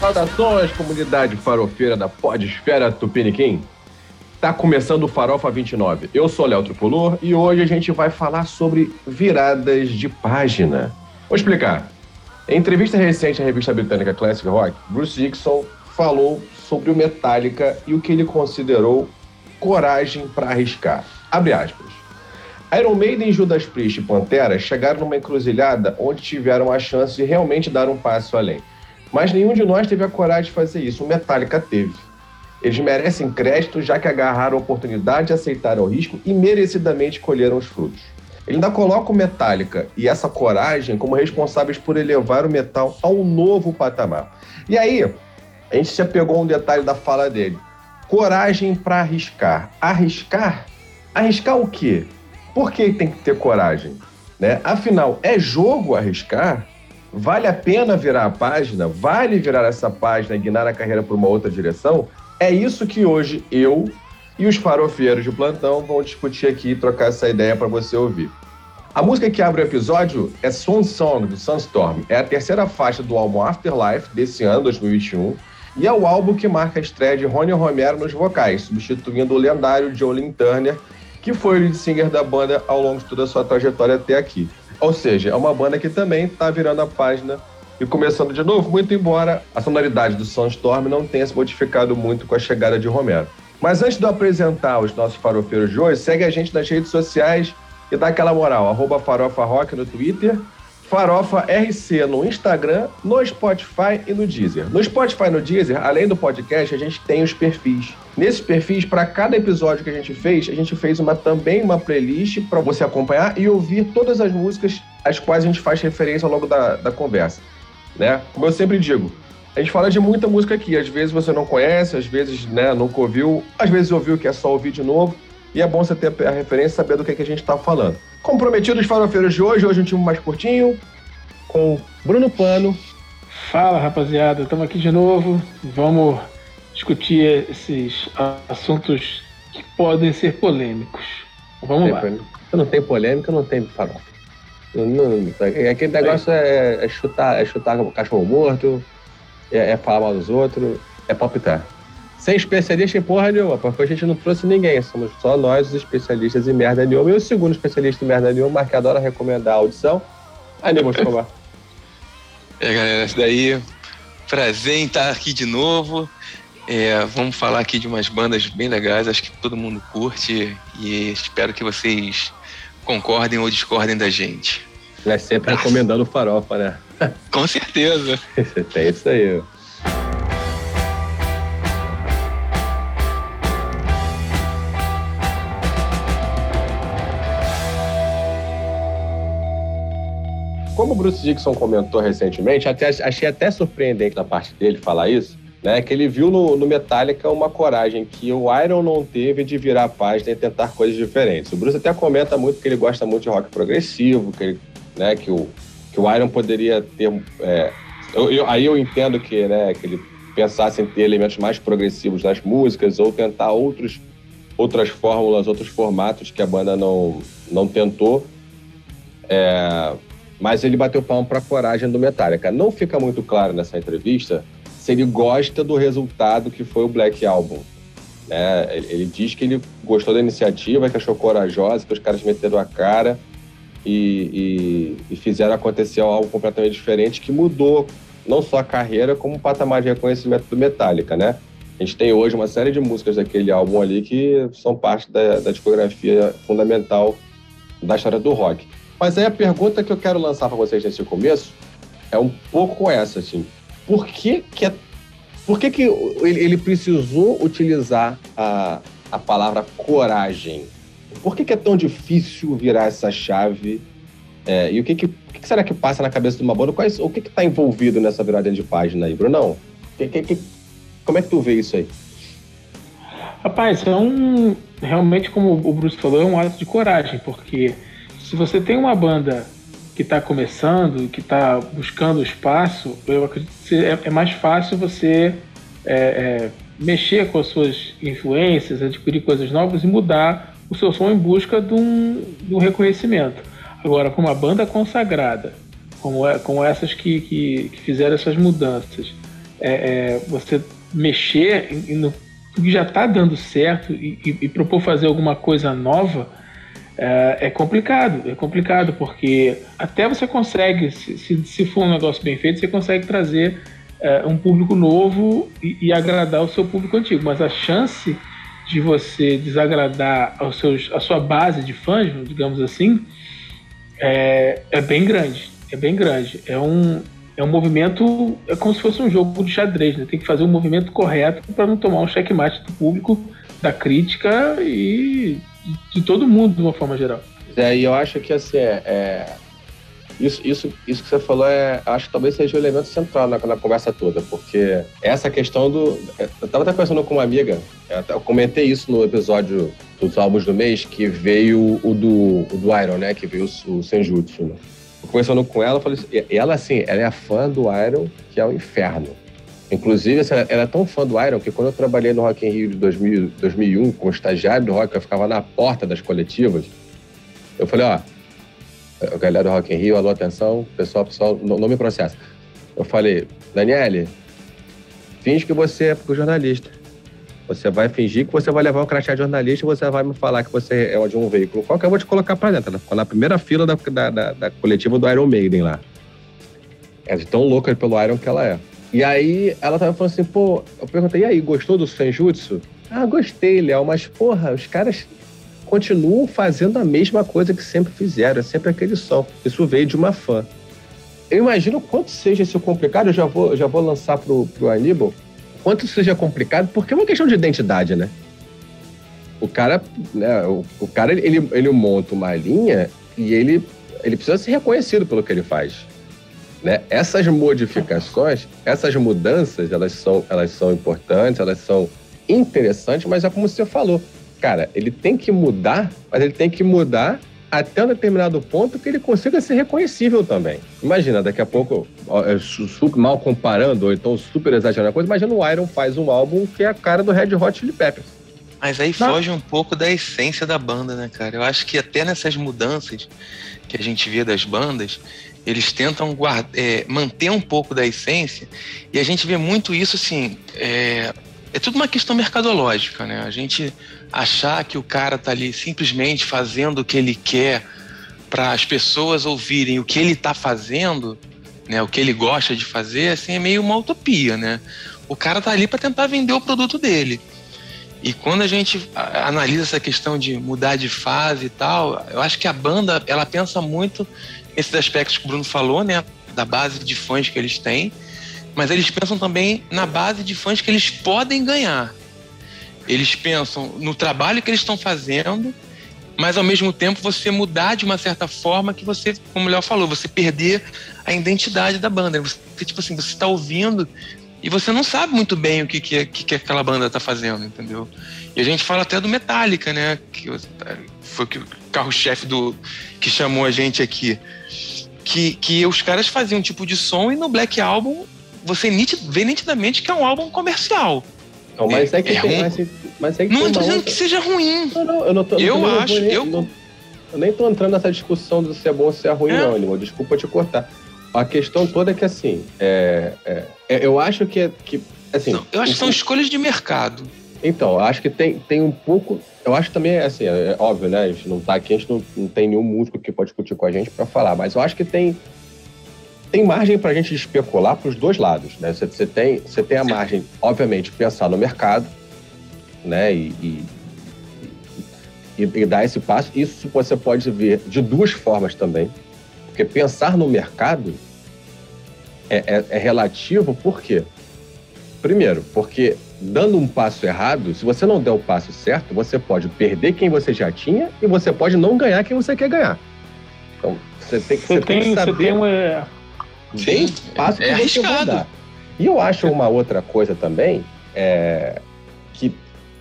Saudações, comunidade farofeira da Podesfera Tupiniquim. Tá começando o Farofa 29. Eu sou Léo Tricolor e hoje a gente vai falar sobre viradas de página. Vou explicar. Em entrevista recente à revista britânica Classic Rock, Bruce Dixon falou sobre o Metallica e o que ele considerou coragem para arriscar. Abre aspas. Iron Maiden, Judas Priest e Pantera chegaram numa encruzilhada onde tiveram a chance de realmente dar um passo além. Mas nenhum de nós teve a coragem de fazer isso. O Metallica teve. Eles merecem crédito já que agarraram a oportunidade, aceitaram o risco e merecidamente colheram os frutos. Ele ainda coloca o Metallica e essa coragem como responsáveis por elevar o metal a um novo patamar. E aí, a gente já pegou um detalhe da fala dele. Coragem para arriscar. Arriscar? Arriscar o quê? Por que tem que ter coragem? Né? Afinal, é jogo arriscar? Vale a pena virar a página? Vale virar essa página e guinar a carreira por uma outra direção? É isso que hoje eu e os farofeiros de plantão vão discutir aqui e trocar essa ideia para você ouvir. A música que abre o episódio é Swan Song, do Sunstorm. É a terceira faixa do álbum Afterlife, desse ano, 2021, e é o álbum que marca a estreia de Ronnie Romero nos vocais, substituindo o lendário Jolene Turner, que foi o lead singer da banda ao longo de toda a sua trajetória até aqui. Ou seja, é uma banda que também está virando a página e começando de novo, muito embora a sonoridade do Sunstorm não tenha se modificado muito com a chegada de Romero. Mas antes de eu apresentar os nossos farofeiros de hoje, segue a gente nas redes sociais e dá aquela moral, arroba Farofa Rock no Twitter, Farofa RC no Instagram, no Spotify e no Deezer. No Spotify e no Deezer, além do podcast, a gente tem os perfis. Nesses perfis, para cada episódio que a gente fez, a gente fez uma, também uma playlist para você acompanhar e ouvir todas as músicas às quais a gente faz referência ao longo da, da conversa. Né? Como eu sempre digo, a gente fala de muita música aqui. Às vezes você não conhece, às vezes né, nunca ouviu, às vezes ouviu que é só ouvir de novo. E é bom você ter a referência e saber do que, é que a gente está falando. Comprometidos farofeiros de hoje, hoje um time mais curtinho, com Bruno Pano. Fala rapaziada, estamos aqui de novo. Vamos discutir esses assuntos que podem ser polêmicos. Vamos lá. Não tem polêmica, não tem farofa. Não, não, aquele negócio é, é, chutar, é chutar cachorro morto, é, é falar mal dos outros, é palpitar. Sem especialista em porra nenhuma, porque a gente não trouxe ninguém, somos só nós os especialistas em merda nenhuma. E o segundo especialista em merda nenhuma, que adora recomendar a audição, Aníbal Escobar. É, galera, isso daí. Prazer em estar aqui de novo. É, vamos falar aqui de umas bandas bem legais, acho que todo mundo curte e espero que vocês concordem ou discordem da gente. É sempre recomendando farofa, né? Com certeza. é isso aí. Como o Bruce Dixon comentou recentemente, até, achei até surpreendente da parte dele falar isso, né? Que ele viu no, no Metallica uma coragem que o Iron não teve de virar a página e tentar coisas diferentes. O Bruce até comenta muito que ele gosta muito de rock progressivo, que, ele, né, que, o, que o Iron poderia ter. É, eu, eu, aí eu entendo que, né, que ele pensasse em ter elementos mais progressivos nas músicas ou tentar outros, outras fórmulas, outros formatos que a banda não, não tentou. É, mas ele bateu palmo para a coragem do Metallica. Não fica muito claro nessa entrevista se ele gosta do resultado que foi o Black Album. É, ele diz que ele gostou da iniciativa, que achou corajosa, que os caras meteram a cara e, e, e fizeram acontecer algo completamente diferente que mudou não só a carreira, como o patamar de reconhecimento do Metallica, né? A gente tem hoje uma série de músicas daquele álbum ali que são parte da, da discografia fundamental da história do rock. Mas aí a pergunta que eu quero lançar para vocês nesse começo é um pouco essa, assim. Por que que, é, por que, que ele, ele precisou utilizar a, a palavra coragem? Por que, que é tão difícil virar essa chave? É, e o que, que, que, será que passa na cabeça de uma banda? Quais, o que está envolvido nessa virada de página aí, Brunão? Que, que, como é que tu vê isso aí? Rapaz, é um. Realmente, como o Bruce falou, é um ato de coragem, porque se você tem uma banda que está começando, que está buscando espaço, eu acredito que é, é mais fácil você é, é, mexer com as suas influências, adquirir coisas novas e mudar o seu som em busca de um, de um reconhecimento. Agora, com uma banda consagrada, como, é, como essas que, que, que fizeram essas mudanças, é, é, você mexer no que já está dando certo e, e, e, propor fazer alguma coisa nova é, é, complicado. É complicado porque até você consegue, se, se, se for um negócio bem feito, você consegue trazer é, um público novo e, e, agradar o seu público antigo. Mas a chance de você desagradar aos seus, a sua base de fãs, digamos assim, é, é bem grande. É bem grande. É um, é um movimento, é como se fosse um jogo de xadrez, né? Tem que fazer um movimento correto para não tomar um checkmate do público, da crítica e de, todo mundo de uma forma geral. É, e eu acho que assim, é, é, isso, isso, isso que você falou, é, acho que talvez seja o elemento central na, na conversa toda, porque essa questão do. Eu estava até conversando com uma amiga, eu comentei isso no episódio dos álbuns do mês, que veio o do, o do Iron, né? Que veio o, o Senjutsu. Né? conversando com ela, falei assim, ela assim, ela é fã do Iron, que é o inferno. Inclusive, assim, ela é tão fã do Iron que quando eu trabalhei no Rock in Rio de 2000, 2001 como estagiário do Rock, eu ficava na porta das coletivas. Eu falei, ó, galera do Rock in Rio, alô, atenção, pessoal, pessoal, não, não me processa. Eu falei, Daniele, finge que você é jornalista. Você vai fingir que você vai levar o crachá de jornalista e você vai me falar que você é de um veículo qual que eu vou te colocar para dentro. Ela ficou na primeira fila da, da, da, da, coletiva do Iron Maiden lá. É de tão louca pelo Iron que ela é. E aí ela tava falando assim, pô, eu perguntei, e aí, gostou do Senjutsu? Ah, gostei, Léo, mas porra, os caras continuam fazendo a mesma coisa que sempre fizeram, é sempre aquele som. Isso veio de uma fã. Eu imagino quanto seja isso complicado, eu já vou, já vou lançar pro, pro Aníbal quanto seja complicado, porque é uma questão de identidade, né? O cara, né, o, o cara ele, ele monta uma linha e ele, ele precisa ser reconhecido pelo que ele faz. Né? Essas modificações, essas mudanças, elas são, elas são importantes, elas são interessantes, mas é como você falou. Cara, ele tem que mudar, mas ele tem que mudar até um determinado ponto que ele consiga ser reconhecível também. Imagina, daqui a pouco, super mal comparando, ou então super exagerando a coisa, imagina o Iron faz um álbum que é a cara do Red Hot Chili Peppers. Mas aí Não. foge um pouco da essência da banda, né, cara? Eu acho que até nessas mudanças que a gente vê das bandas, eles tentam guarda, é, manter um pouco da essência, e a gente vê muito isso assim. É, é tudo uma questão mercadológica, né? A gente achar que o cara tá ali simplesmente fazendo o que ele quer para as pessoas ouvirem o que ele tá fazendo, né? O que ele gosta de fazer, assim, é meio uma utopia, né? O cara tá ali para tentar vender o produto dele. E quando a gente analisa essa questão de mudar de fase e tal, eu acho que a banda ela pensa muito nesses aspectos que o Bruno falou, né? Da base de fãs que eles têm mas eles pensam também na base de fãs que eles podem ganhar. Eles pensam no trabalho que eles estão fazendo, mas ao mesmo tempo você mudar de uma certa forma que você, como o Léo falou, você perder a identidade da banda. Você, tipo assim, você está ouvindo e você não sabe muito bem o que, que, que aquela banda está fazendo, entendeu? E a gente fala até do Metallica, né? Que foi o carro-chefe do que chamou a gente aqui. Que, que os caras faziam um tipo de som e no Black Album você vê nitidamente que é um álbum comercial. Não, mas é, que é tem, mas, mas é que Não estou dizendo outra... que seja ruim. Não, não, eu não tô. Eu não, acho, eu, eu... Não, eu nem tô entrando nessa discussão do se é bom ou se é ruim, é. não, Animal. Desculpa te cortar. A questão toda é que, assim, é, é, é eu acho que, é, que assim... Eu acho que são escolhas de mercado. Então, eu acho que tem, tem um pouco... Eu acho também, assim, é, óbvio, né? A gente não tá aqui, a gente não, não tem nenhum músico que pode discutir com a gente para falar, mas eu acho que tem tem margem para a gente especular para os dois lados. Né? Você, você, tem, você tem a margem, obviamente, pensar no mercado né? E, e, e, e, dar esse passo. Isso você pode ver de duas formas também. Porque pensar no mercado é, é, é relativo, por quê? Primeiro, porque dando um passo errado, se você não der o passo certo, você pode perder quem você já tinha e você pode não ganhar quem você quer ganhar. Então, você tem, você, você tem, tem que saber... Você tem uma bem fácil é, é você mudar. E eu acho uma outra coisa também, é, que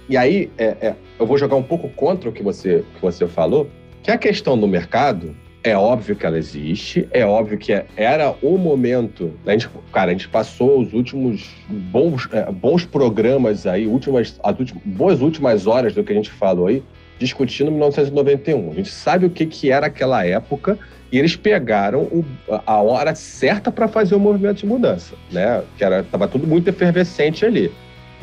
e aí é, é, eu vou jogar um pouco contra o que você, que você falou, que a questão do mercado é óbvio que ela existe, é óbvio que é, era o momento. A gente, cara, a gente passou os últimos bons, é, bons programas aí, últimas, as últimas, boas últimas horas do que a gente falou aí, discutindo 1991. A gente sabe o que, que era aquela época E eles pegaram o, a hora certa para fazer o movimento de mudança, né? Que era tava tudo muito efervescente ali.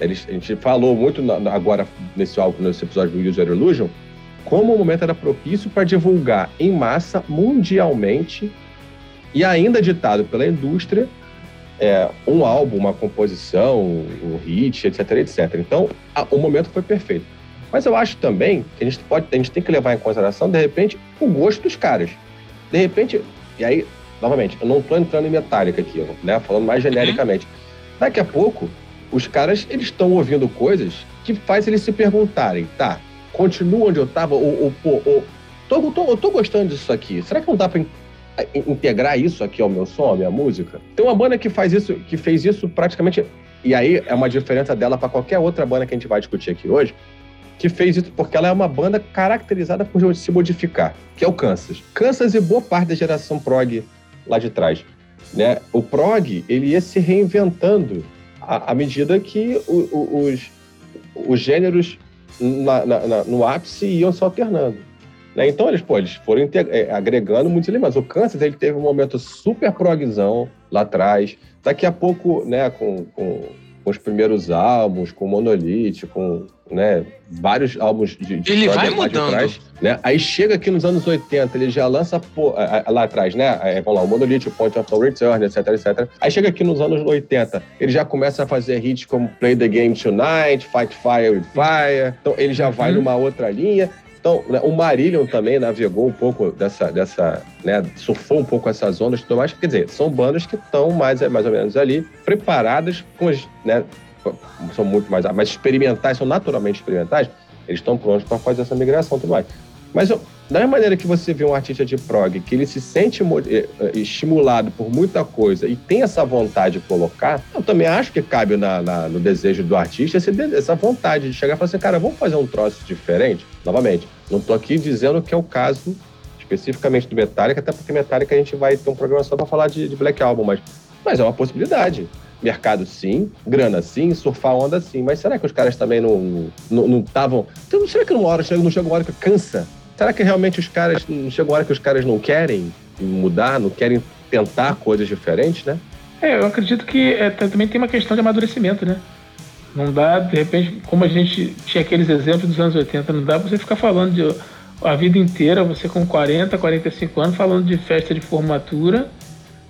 Eles, a gente falou muito na, agora nesse álbum, nesse episódio do User Illusion, como o momento era propício para divulgar em massa mundialmente e ainda ditado pela indústria é, um álbum, uma composição, um hit, etc, etc. Então, a, o momento foi perfeito. Mas eu acho também que a gente pode, a gente tem que levar em consideração, de repente, o gosto dos caras. De repente, e aí, novamente, eu não estou entrando em metálica aqui, né? Falando mais uhum. genericamente. Daqui a pouco, os caras eles estão ouvindo coisas que faz eles se perguntarem, tá? Continua onde eu estava ou, ou, ou tô, tô, eu tô gostando disso aqui. Será que não dá para integrar isso aqui ao meu som, à minha música? Tem uma banda que faz isso, que fez isso praticamente. E aí é uma diferença dela para qualquer outra banda que a gente vai discutir aqui hoje, que fez isso porque ela é uma banda caracterizada por se modificar, que é o Kansas. Kansas e boa parte da geração prog lá de trás. Né? O prog ele ia se reinventando à, à medida que o, o, os, os gêneros na, na, no ápice iam se alternando. Né? Então, eles, pô, eles foram é, agregando muitos elementos. O Kansas ele teve um momento super progzão lá atrás. Daqui a pouco, né, com, com, com os primeiros álbuns, com Monolith, com né, vários álbuns de, de Ele vai mudando. Trás, né? Aí chega aqui nos anos 80, ele já lança pô, lá atrás, né? É, vamos lá, o Monolith, o Point of No Return, etc, etc. Aí chega aqui nos anos 80, ele já começa a fazer hits como Play the Game Tonight, Fight Fire with Fire. Então ele já vai uhum. numa outra linha. Então, né, o Marillion também navegou um pouco dessa, dessa né, surfou um pouco essas ondas e tudo mais. Quer dizer, são bandas que estão mais, mais ou menos ali, preparadas com as, né, são muito mais, mais experimentais, são naturalmente experimentais, eles estão prontos para fazer essa migração tudo mais. Mas da mesma maneira que você vê um artista de prog que ele se sente eh, eh, estimulado por muita coisa e tem essa vontade de colocar, eu também acho que cabe na, na, no desejo do artista essa vontade de chegar e falar assim, cara, vamos fazer um troço diferente? Novamente, não estou aqui dizendo que é o caso especificamente do Metallica, até porque Metallica a gente vai ter um programa só para falar de, de Black Album, mas, mas é uma possibilidade mercado sim, grana sim, surfar onda sim, mas será que os caras também não estavam. Não, então, será que numa hora não chega uma hora que cansa? Será que realmente os caras. Não chega uma hora que os caras não querem mudar, não querem tentar coisas diferentes, né? É, eu acredito que é, também tem uma questão de amadurecimento, né? Não dá, de repente, como a gente tinha aqueles exemplos dos anos 80, não dá você ficar falando de a vida inteira, você com 40, 45 anos, falando de festa de formatura,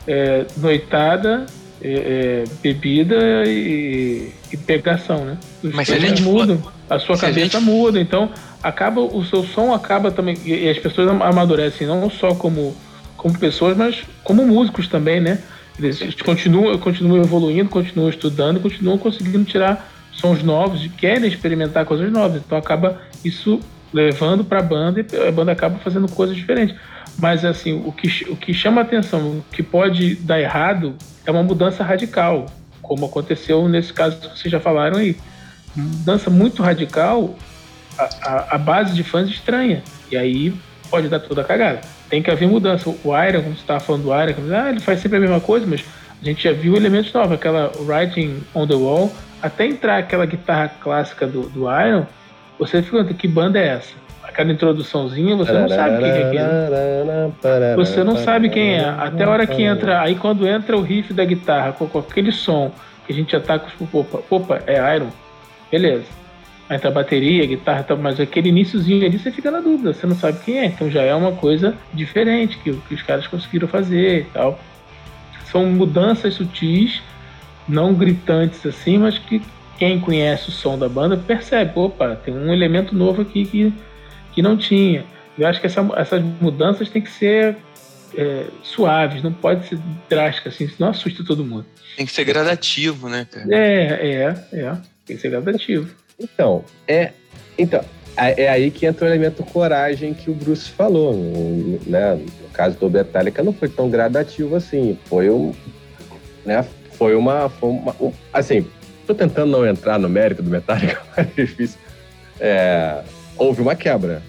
é, noitada é, é, bebida e, e, pegação, né? Os Mas se a gente mudam, a sua cabeça gente... muda, então acaba o seu som acaba também e as pessoas amadurecem não só como como pessoas, mas como músicos também, né? Eles continuam, continuam evoluindo, continuam estudando, continuam conseguindo tirar sons novos e querem experimentar coisas novas. Então acaba isso levando para a banda e a banda acaba fazendo coisas diferentes. Mas assim, o que, o que chama atenção, o que pode dar errado é uma mudança radical, como aconteceu nesse caso que vocês já falaram aí. Mudança muito radical, a, a, a base de fãs estranha. E aí pode dar toda a cagada. Tem que haver mudança. O Iron, como você estava falando do Iron, ah, ele faz sempre a mesma coisa, mas a gente já viu elementos novos, aquela Writing on the Wall, até entrar aquela guitarra clássica do, do Iron, você fica, que banda é essa? Aquela introduçãozinha, você não sabe quem é quem. Você não sabe quem é. Até a hora que entra. Aí quando entra o riff da guitarra com, aquele som que a gente já tá com opa, opa, é Iron. Beleza. Aí entra a bateria, a guitarra, tá, mas aquele iníciozinho ali você fica na dúvida, você não sabe quem é. Então já é uma coisa diferente que, que os caras conseguiram fazer e tal. São mudanças sutis, não gritantes assim, mas que quem conhece o som da banda percebe, opa, tem um elemento novo aqui que que não tinha. Eu acho que essa, essas mudanças têm que ser é, suaves, não pode ser drásticas, assim, senão assusta todo mundo. Tem que ser gradativo, né, cara? É, é, é. Tem que ser gradativo. Então, é. Então, é, aí que entra o elemento coragem que o Bruce falou. Né? No caso do Metallica não foi tão gradativo assim. Foi um. Né? Foi uma. Foi uma um, assim, tô tentando não entrar no mérito do Metallica, mas é difícil. É, houve uma quebra.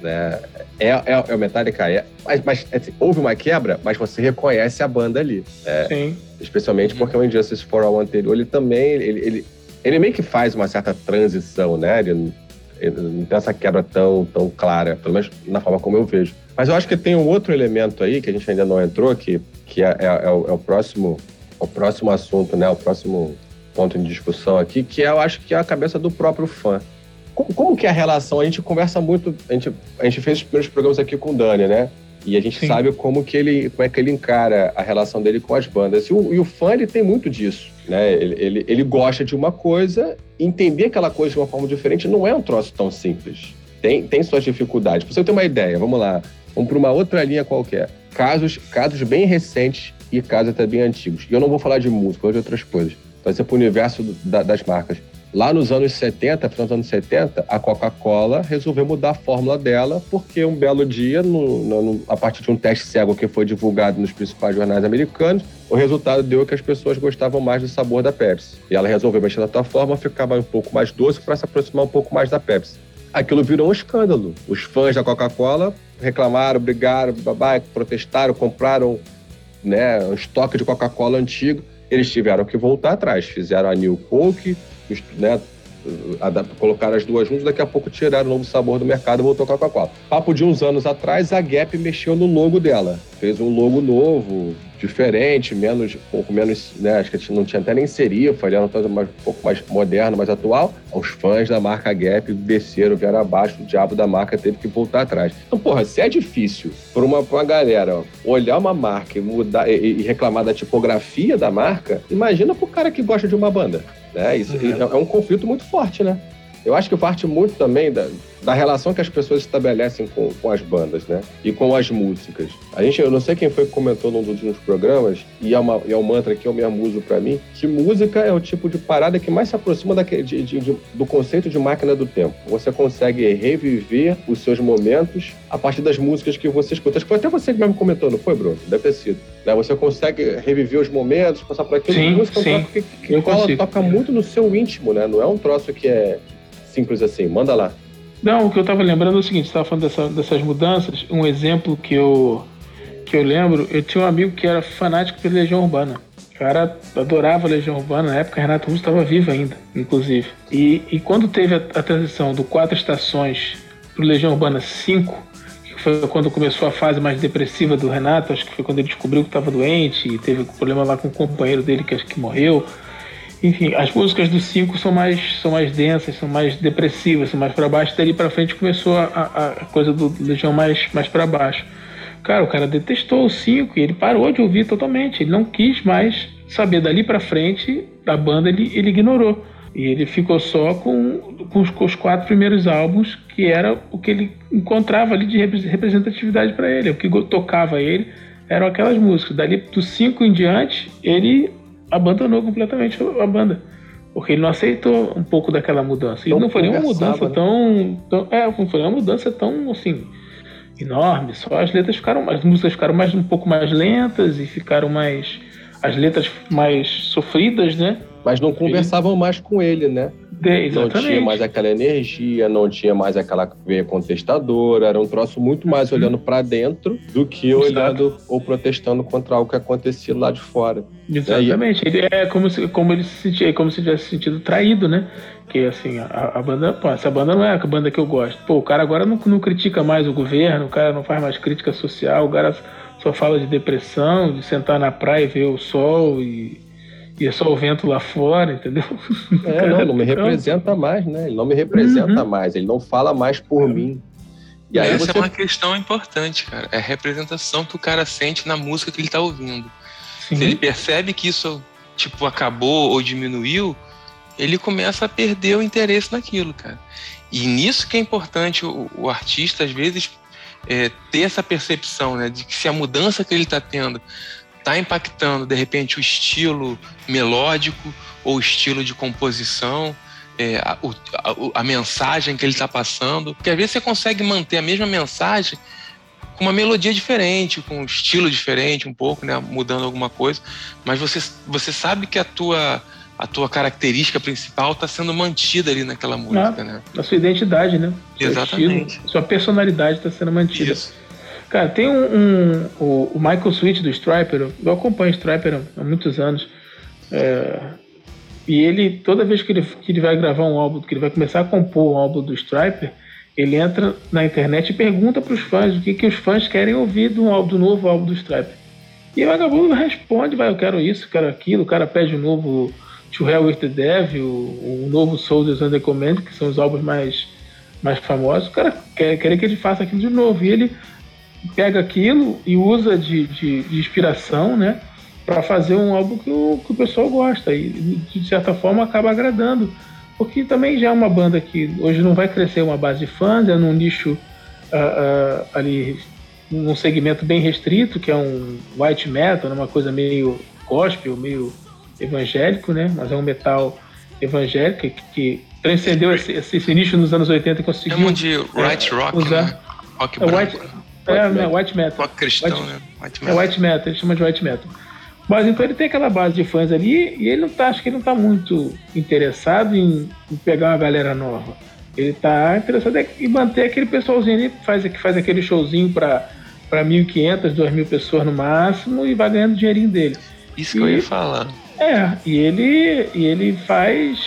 Né? É, é, é o Metallica, é, mas, mas assim, houve uma quebra, mas você reconhece a banda ali. Né? Sim. Especialmente porque o Injustice for All anterior, ele também, ele, ele, ele meio que faz uma certa transição, né? Ele, Não tem essa quebra tão, tão clara, pelo menos na forma como eu vejo. Mas eu acho que tem um outro elemento aí que a gente ainda não entrou, que, que é, é, é, o, é o, próximo, o próximo assunto, né? O próximo ponto de discussão aqui, que é, eu acho que é a cabeça do próprio fã. Como, como que é a relação? A gente conversa muito, a gente, a gente fez os primeiros programas aqui com o Dani, né? E a gente Sim. sabe como que ele, como é que ele encara a relação dele com as bandas. E o, e o fã ele tem muito disso, né? Ele, ele, ele gosta de uma coisa, entender aquela coisa de uma forma diferente não é um troço tão simples. Tem, tem suas dificuldades. Pra você ter uma ideia, vamos lá, vamos para uma outra linha qualquer. Casos, casos bem recentes e casos até bem antigos. E eu não vou falar de música, ou de outras coisas. Vai ser para o universo da, das marcas. Lá nos anos 70, final dos anos 70, a Coca-Cola resolveu mudar a fórmula dela, porque um belo dia, no, no, a partir de um teste cego que foi divulgado nos principais jornais americanos, o resultado deu que as pessoas gostavam mais do sabor da Pepsi. E ela resolveu mexer na sua forma, ficava um pouco mais doce para se aproximar um pouco mais da Pepsi. Aquilo virou um escândalo. Os fãs da Coca-Cola reclamaram, brigaram, babá, protestaram, compraram né, um estoque de Coca-Cola antigo. Eles tiveram que voltar atrás, fizeram a New Coke, né, colocaram as duas juntas, daqui a pouco tiraram o novo sabor do mercado e voltou com a Coca-Cola. Papo de uns anos atrás, a Gap mexeu no logo dela. Fez um logo novo, diferente, menos, um pouco menos, né, acho que não tinha até nem serifa, ele era um pouco mais moderno, mais atual. Os fãs da marca Gap desceram, vieram abaixo, o diabo da marca teve que voltar atrás. Então, porra, se é difícil para uma, uma galera olhar uma marca e mudar e, e reclamar da tipografia da marca, imagina pro cara que gosta de uma banda. Né? Isso é, é um conflito muito forte, né? Eu acho que parte muito também da, da relação que as pessoas estabelecem com, com as bandas, né? E com as músicas. A gente, eu não sei quem foi que comentou num dos últimos programas, e é, uma, é um mantra que eu mesmo uso para mim, que música é o tipo de parada que mais se aproxima daquele, de, de, de, do conceito de máquina do tempo. Você consegue reviver os seus momentos a partir das músicas que você escuta. Acho que foi até você que mesmo comentou, não foi, Bruno? Deve ter sido. Né? Você consegue reviver os momentos, passar por aquilo. Sim, música sim. É um que, que, que toca muito no seu íntimo, né? Não é um troço que é simples assim. Manda lá. Não, o que eu estava lembrando é o seguinte, estava falando dessa, dessas mudanças, um exemplo que eu, que eu lembro, eu tinha um amigo que era fanático pela Legião Urbana. O cara adorava a Legião Urbana, na época Renato Russo estava vivo ainda, inclusive. E, e quando teve a, a transição do Quatro Estações para Legião Urbana 5, que foi quando começou a fase mais depressiva do Renato, acho que foi quando ele descobriu que estava doente e teve problema lá com o companheiro dele que acho que morreu. Enfim, as músicas do 5 são mais, são mais densas, são mais depressivas, são mais para baixo. Dali para frente começou a, a, coisa do Legião mais, mais para baixo. Cara, o cara detestou o 5 e ele parou de ouvir totalmente. Ele não quis mais saber dali para frente da banda, ele, ele ignorou. E ele ficou só com, com, os, com os quatro primeiros álbuns, que era o que ele encontrava ali de representatividade para ele. O que tocava ele eram aquelas músicas. Dali do 5 em diante, ele abandonou completamente a banda. Porque ele não aceitou um pouco daquela mudança. E não foi nenhuma mudança né? tão, tão. É, não foi uma mudança tão assim. enorme. Só as letras ficaram. As músicas ficaram mais, um pouco mais lentas e ficaram mais. As letras mais sofridas, né? Mas não conversavam mais com ele, né? De, não tinha mais aquela energia, não tinha mais aquela veia contestadora, era um troço muito mais olhando para dentro do que Exato. olhando ou protestando contra algo que acontecia lá de fora. Exatamente. Ele é como se, como ele se sentia, como se tivesse sentido traído, né? Que assim, a, a, banda, pô, essa banda não é a banda que eu gosto. Pô, o cara agora não, não critica mais o governo, o cara não faz mais crítica social, o cara só fala de depressão, de sentar na praia e ver o sol e e é só o vento lá fora, entendeu? É, não, não me representa mais, né? Ele não me representa uhum. mais, ele não fala mais por uhum. mim. E aí Essa você... é uma questão importante, cara. É a representação que o cara sente na música que ele tá ouvindo. Sim. Se ele percebe que isso, tipo, acabou ou diminuiu, ele começa a perder o interesse naquilo, cara. E nisso que é importante o, o artista, às vezes, é, ter essa percepção, né? De que se a mudança que ele tá tendo está impactando de repente o estilo melódico ou o estilo de composição, é, a, a, a, mensagem que ele está passando. Porque às vezes você consegue manter a mesma mensagem com uma melodia diferente, com um estilo diferente, um pouco, né, mudando alguma coisa, mas você, você sabe que a tua a tua característica principal está sendo mantida ali naquela música, ah, né? A sua identidade, né? Exatamente. Estilo, sua personalidade está sendo mantida. Isso. Cara, tem um, um o, o, Michael Switch do Striper, eu acompanho o Striper há muitos anos. É, E ele, toda vez que ele, que ele vai gravar um álbum, que ele vai começar a compor um álbum do Striper, ele entra na internet e pergunta para os fãs o que, que os fãs querem ouvir do, álbum, do novo álbum do Striper. E o vagabundo responde, vai, eu quero isso, quero aquilo, o cara pede o novo To Hell With The Devil, o, o novo Soldiers Under Command, que são os álbuns mais, mais famosos, o cara quer, quer que ele faça aquilo de novo. E ele pega aquilo e usa de, de, de inspiração, né? para fazer um álbum que o, que o pessoal gosta e de certa forma acaba agradando porque também já é uma banda que hoje não vai crescer uma base de fãs é num nicho uh, uh, ali num segmento bem restrito que é um white metal uma coisa meio gospel meio evangélico né mas é um metal evangélico que, que transcendeu esse, esse, nicho nos anos 80 e conseguiu Chamam de white é, rock usar, né? rock é, white, é, né, white metal rock cristão white, né white metal. é white metal ele chama de white metal mas então ele tem aquela base de fãs ali e ele não tá, acho que ele não tá muito interessado em, em pegar uma galera nova. Ele tá interessado em manter aquele pessoalzinho ali, faz, que faz aquele showzinho para para 1.500, 2.000 pessoas no máximo e vai ganhando o dinheirinho dele. Isso e, que eu ia falar. É, e ele, e ele faz.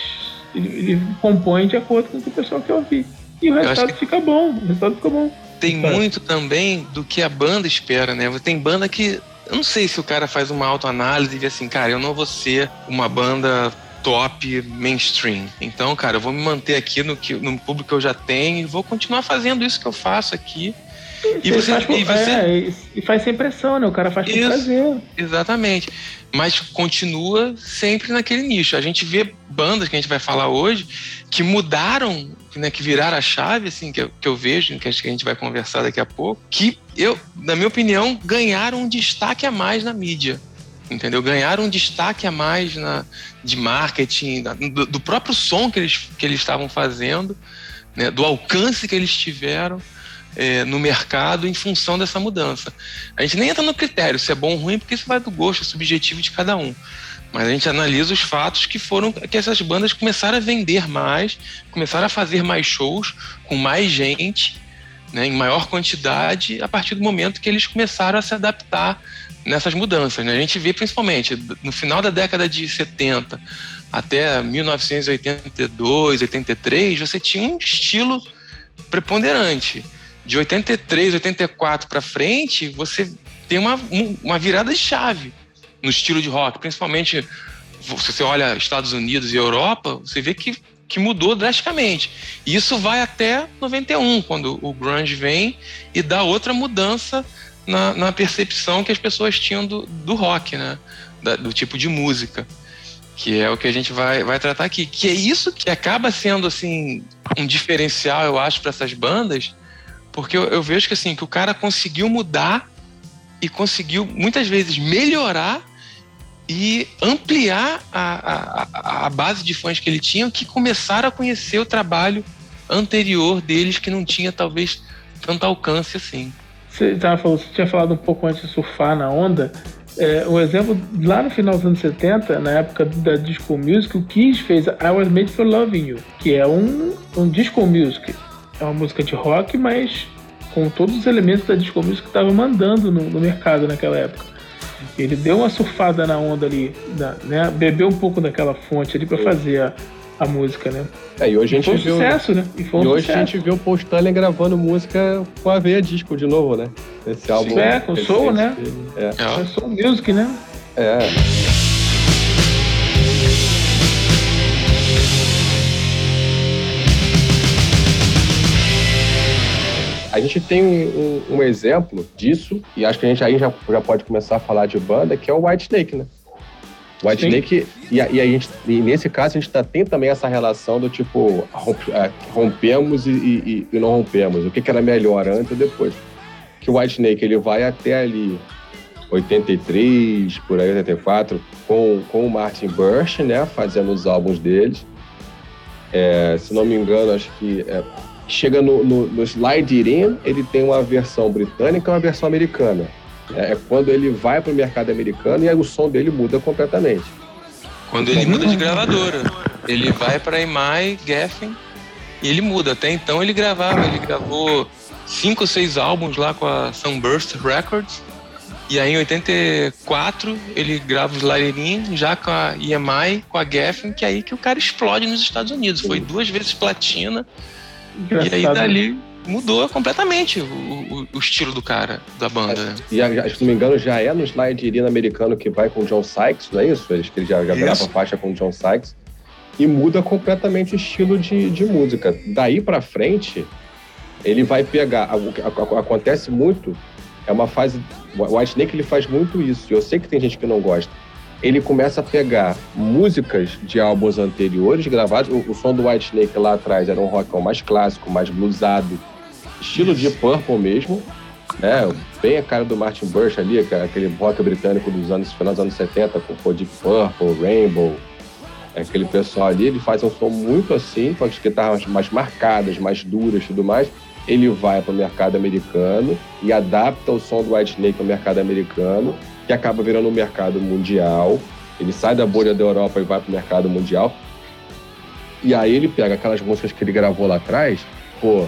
Ele, ele, compõe de acordo com o que o pessoal quer ouvir. E o resultado fica bom. O resultado fica bom. Tem muito também do que a banda espera, né? Tem banda que eu não sei se o cara faz uma autoanálise e vê assim, cara, eu não vou ser uma banda top mainstream. Então, cara, eu vou me manter aqui no, que, no público que eu já tenho e vou continuar fazendo isso que eu faço aqui. E, e você, faz, e, você... É, e faz sem pressão, né? O cara faz isso, por prazer. Exatamente. Mas continua sempre naquele nicho. A gente vê bandas que a gente vai falar hoje que mudaram né, que viraram a chave, assim, que eu, que eu vejo, que acho que a gente vai conversar daqui a pouco, que eu, na minha opinião, ganharam um destaque a mais na mídia. Entendeu? Ganharam um destaque a mais na, de marketing, do, do próprio som que eles, que eles estavam fazendo, né, do alcance que eles tiveram. É, no mercado em função dessa mudança. A gente nem entra no critério se é bom ou ruim, porque isso vai do gosto subjetivo de cada um. Mas a gente analisa os fatos que foram que essas bandas começaram a vender mais, começaram a fazer mais shows com mais gente, né, em maior quantidade, a partir do momento que eles começaram a se adaptar nessas mudanças. Né? A gente vê principalmente no final da década de 70 até 1982, 83, você tinha um estilo preponderante. De 83, 84 para frente, você tem uma, uma virada de chave no estilo de rock, principalmente se você olha Estados Unidos e Europa, você vê que, que mudou drasticamente. E isso vai até 91, quando o grunge vem e dá outra mudança na, na percepção que as pessoas tinham do, do rock, né? Da, do tipo de música. Que é o que a gente vai, vai tratar aqui. Que é isso que acaba sendo assim um diferencial, eu acho, para essas bandas, porque eu, eu vejo que assim que o cara conseguiu mudar e conseguiu muitas vezes melhorar e ampliar a, a, a base de fãs que ele tinha, que começaram a conhecer o trabalho anterior deles, que não tinha talvez tanto alcance assim. Você, tava falando, você tinha falado um pouco antes de surfar na onda. É, um exemplo, lá no final dos anos 70, na época da disco music, o Kiss fez I Was Made for Loving You, que é um, um disco music. É uma música de rock, mas com todos os elementos da disco music que estava mandando no, no mercado naquela época. Ele deu uma surfada na onda ali, né? Bebeu um pouco daquela fonte ali para fazer a, a música, né? É, e hoje a gente foi um viu, sucesso, né? E, um e hoje sucesso. a gente viu o Paul Stanley gravando música com a veia disco de novo, né? Esse álbum. É, com soul, né? É. é. Soul music, né? É. A gente tem um, um, um, exemplo disso, e acho que a gente aí já, já pode começar a falar de banda, que é o White Snake, né? White. Snake, e, e, a gente, e nesse caso a gente tá, tem também essa relação do tipo, é, rompemos e, e, e, não rompemos. O que, que era melhor antes ou depois? Que o White Snake ele vai até ali 83, por aí, 84, com, com o Martin Birch, né? Fazendo os álbuns deles. É, se não me engano, acho que é, chega no, no, no Slide It In, ele tem uma versão britânica e uma versão americana. É, é quando ele vai para o mercado americano e aí o som dele muda completamente. Quando ele muda de gravadora. Ele vai para EMI, Geffen e ele muda. Até então ele gravava, ele gravou cinco seis álbuns lá com a Sunburst Records E aí em 84 ele grava o Sliding já com a EMI, com a Geffen, que é aí que o cara explode nos Estados Unidos. Foi duas vezes platina. Engraçado. E aí dali mudou completamente o, o, o, estilo do cara, da banda. Né? E se não me engano, já é no slide americano que vai com o John Sykes, não é isso? Eles que ele já, já grava faixa com o John Sykes. E muda completamente o estilo de, de música. Daí para frente, ele vai pegar. Acontece muito, é uma fase. O White Snake ele faz muito isso. Eu sei que tem gente que não gosta. Ele começa a pegar músicas de álbuns anteriores gravados. O, o som do White Snake lá atrás era um rock mais clássico, mais bluesado, estilo de Purple mesmo, né? Bem a cara do Martin Birch ali, aquele rock britânico dos anos final dos anos 70, com Deep Purple, Rainbow, aquele pessoal ali, ele faz um som muito assim, com as guitarras mais marcadas, mais duras e tudo mais ele vai para o mercado americano e adapta o som do White Snake para o mercado americano, que acaba virando um mercado mundial. Ele sai da bolha da Europa e vai para o mercado mundial. E aí ele pega aquelas músicas que ele gravou lá atrás, pô,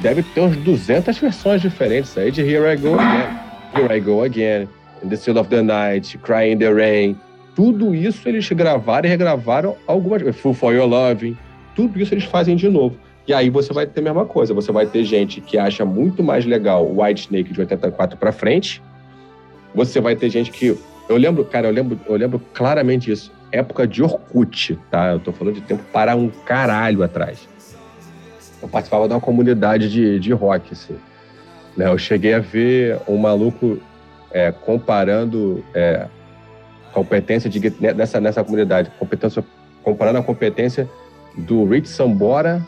deve ter uns 200 versões diferentes aí de Here I Go Again, Here I Go Again, In the Still of the Night, Cry in the Rain. Tudo isso eles gravaram e regravaram algumas vezes. Full for Your Loving. Tudo isso eles fazem de novo. E aí você vai ter a mesma coisa. Você vai ter gente que acha muito mais legal White Snake de 84 para frente. Você vai ter gente que. Eu lembro, cara, eu lembro, eu lembro claramente isso. Época de Orkut, tá? Eu tô falando de tempo para um caralho atrás. Eu participava de uma comunidade de, de rock, assim. Né? Eu cheguei a ver um maluco é, comparando é, competência de, nessa, nessa comunidade, competência, comparando a competência do Rich Sambora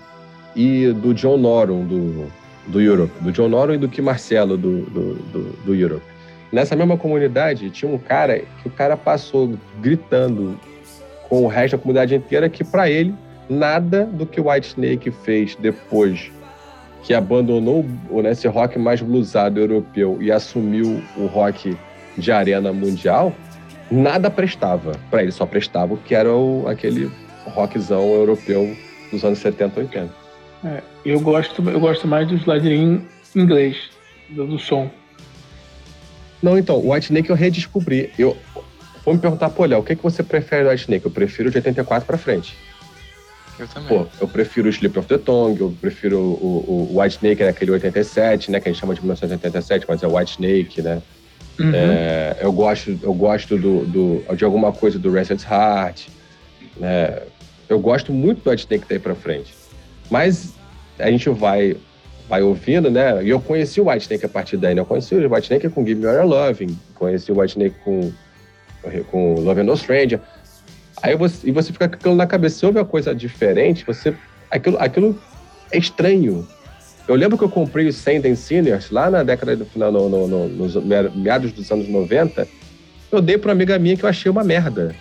e do John Norum, do, do Europe. Do John Norum e do Kim Marcelo, do, do, do, do Europe. Nessa mesma comunidade, tinha um cara que o cara passou gritando com o resto da comunidade inteira que, para ele, nada do que o White Snake fez depois que abandonou né, esse rock mais bluesado europeu e assumiu o rock de arena mundial, nada prestava. Para ele só prestava o que era o, aquele rockzão europeu dos anos 70, 80. É, eu gosto, eu gosto mais do slide em inglês, do, do, som. Não, então, o White Snake eu redescobri. Eu, vou me perguntar, pô, Léo, o que, que você prefere do White Snake? Eu prefiro de 84 pra frente. Eu também. Pô, eu prefiro o Sleep of the Tongue, eu prefiro o, o, White Snake, é aquele 87, né? Que a gente chama de 1987, mas é o White Snake, né? Uhum. É, eu gosto, eu gosto do, do, de alguma coisa do Rested Heart, né? Eu gosto muito do White Snake daí pra frente. Mas a gente vai vai ouvindo, né? E eu conheci o White Snake a partir daí, né? Eu conheci o White Snake com Give Me Your Loving, conheci o White Snake com, com Love and No Stranger. Aí você, e você fica com aquilo na cabeça. Se houve uma coisa diferente, você. Aquilo, aquilo é estranho. Eu lembro que eu comprei o Saint Sinners lá na década do final, no, no, no, nos meados dos anos 90. Eu dei para uma amiga minha que eu achei uma merda.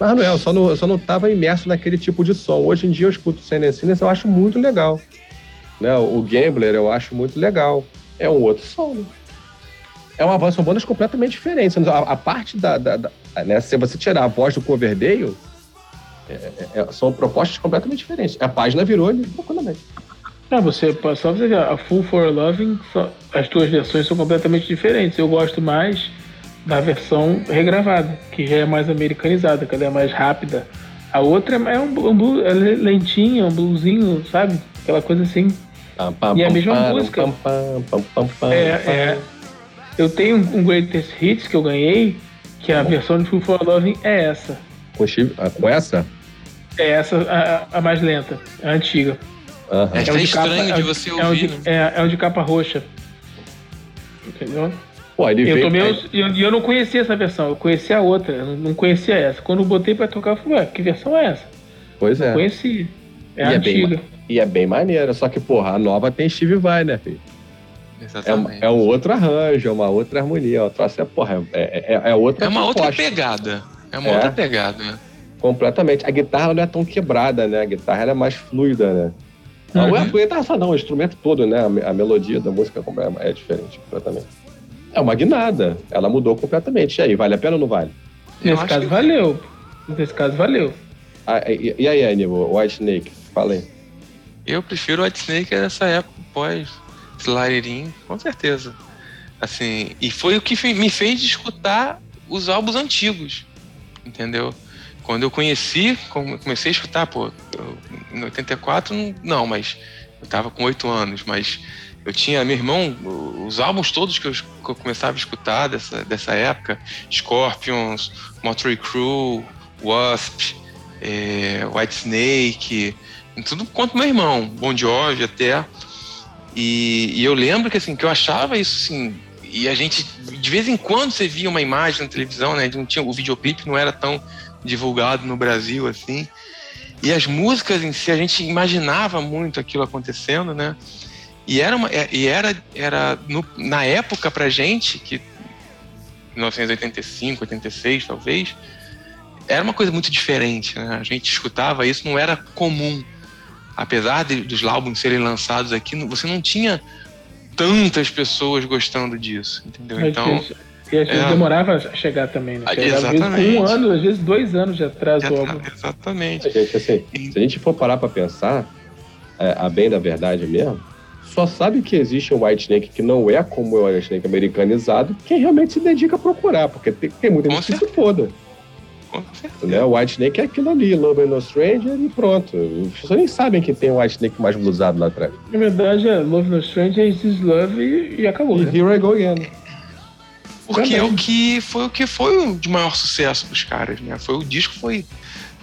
Mas não é, eu só não, eu só não tava imerso naquele tipo de som. Hoje em dia eu escuto o Sinners, eu acho muito legal. Né? O Gambler eu acho muito legal. É um outro né? É uma são bandas completamente diferentes. A, a parte da, da, da, né, se você tirar a voz do Coverdale, é, é, é, são propostas completamente diferentes. A página virou ali completamente. É, você só você ver, a Full for Loving, só, as duas versões são completamente diferentes. Eu gosto mais da versão regravada, que já é mais americanizada, que ela é mais rápida. A outra é um, um blues, é lentinha, um bluesinho, sabe? Aquela coisa assim. E é a mesma música. é, é. Eu tenho um Greatest Hits que eu ganhei, que a versão de Full for Loving é essa. Com, ah, com essa? É essa, a, a mais lenta, a antiga. Uhum. É, é, estranho capa, de você é, ouvir. É, é, é o de capa roxa. Entendeu? Pô, ele eu, tomei, aí... eu, eu não conhecia essa versão, eu conhecia a outra, eu não conhecia essa. Quando eu botei pra tocar, eu falei, ué, que versão é essa? Pois é. Eu conheci. É e antiga. É bem, e é bem maneira, só que, porra, a nova tem Steve Vai, né, filho? Exatamente. É, é um outro arranjo, é uma outra harmonia. Outra, é, porra, é, é, é outra É uma outra pegada. É uma é, outra pegada, né? Completamente. A guitarra não é tão quebrada, né? A guitarra é mais fluida, né? Uhum. A guitarra só não, o instrumento todo, né? A, a melodia da música é, é diferente, completamente. É uma guinada. Ela mudou completamente. E aí, vale a pena ou não vale? Nesse caso, que... valeu. Nesse caso, valeu. Ah, e, e, aí, Aníbal, White Snake? Fala aí. Eu prefiro White Snake nessa época, pós Sliderin, com certeza. Assim, e foi o que me fez escutar os álbuns antigos, entendeu? Quando eu conheci, comecei a escutar, pô, em 84, não, mas eu tava com oito anos, mas eu tinha, meu irmão, os álbuns todos que eu, que eu começava a escutar dessa, dessa época, Scorpions, Motley Crue, Wasp, é, White Snake, tudo quanto meu irmão, Bon Jovi até. E, e, eu lembro que assim, que eu achava isso assim, e a gente, de vez em quando você via uma imagem na televisão, né? Não tinha, o videoclipe não era tão divulgado no Brasil assim. E as músicas em si, a gente imaginava muito aquilo acontecendo, né? E era, uma, e era, era no, na época pra gente, que 1985, 86 talvez, era uma coisa muito diferente, né? A gente escutava isso, não era comum. Apesar de, dos álbuns serem lançados aqui, você não tinha tantas pessoas gostando disso, entendeu? Mas então. E às vezes é, demorava a chegar também, né? Exatamente. Às vezes um ano, às vezes dois anos de atraso do álbum. Exatamente. Gente, assim, se a gente for parar pra pensar, é, a bem da verdade mesmo, só sabe que existe um White Snake que não é como o White Snake americanizado quem realmente se dedica a procurar, porque tem, tem muita gente que se foda. Né? O White Snake é aquilo ali, Love No Stranger e pronto. As pessoas nem sabem que tem o White Snake mais blusado lá atrás. Na verdade, é Love No Stranger, Is This Love e, e acabou. E né? Here I Go Again. Porque é o que foi o que foi o de maior sucesso dos caras, né? Foi o disco foi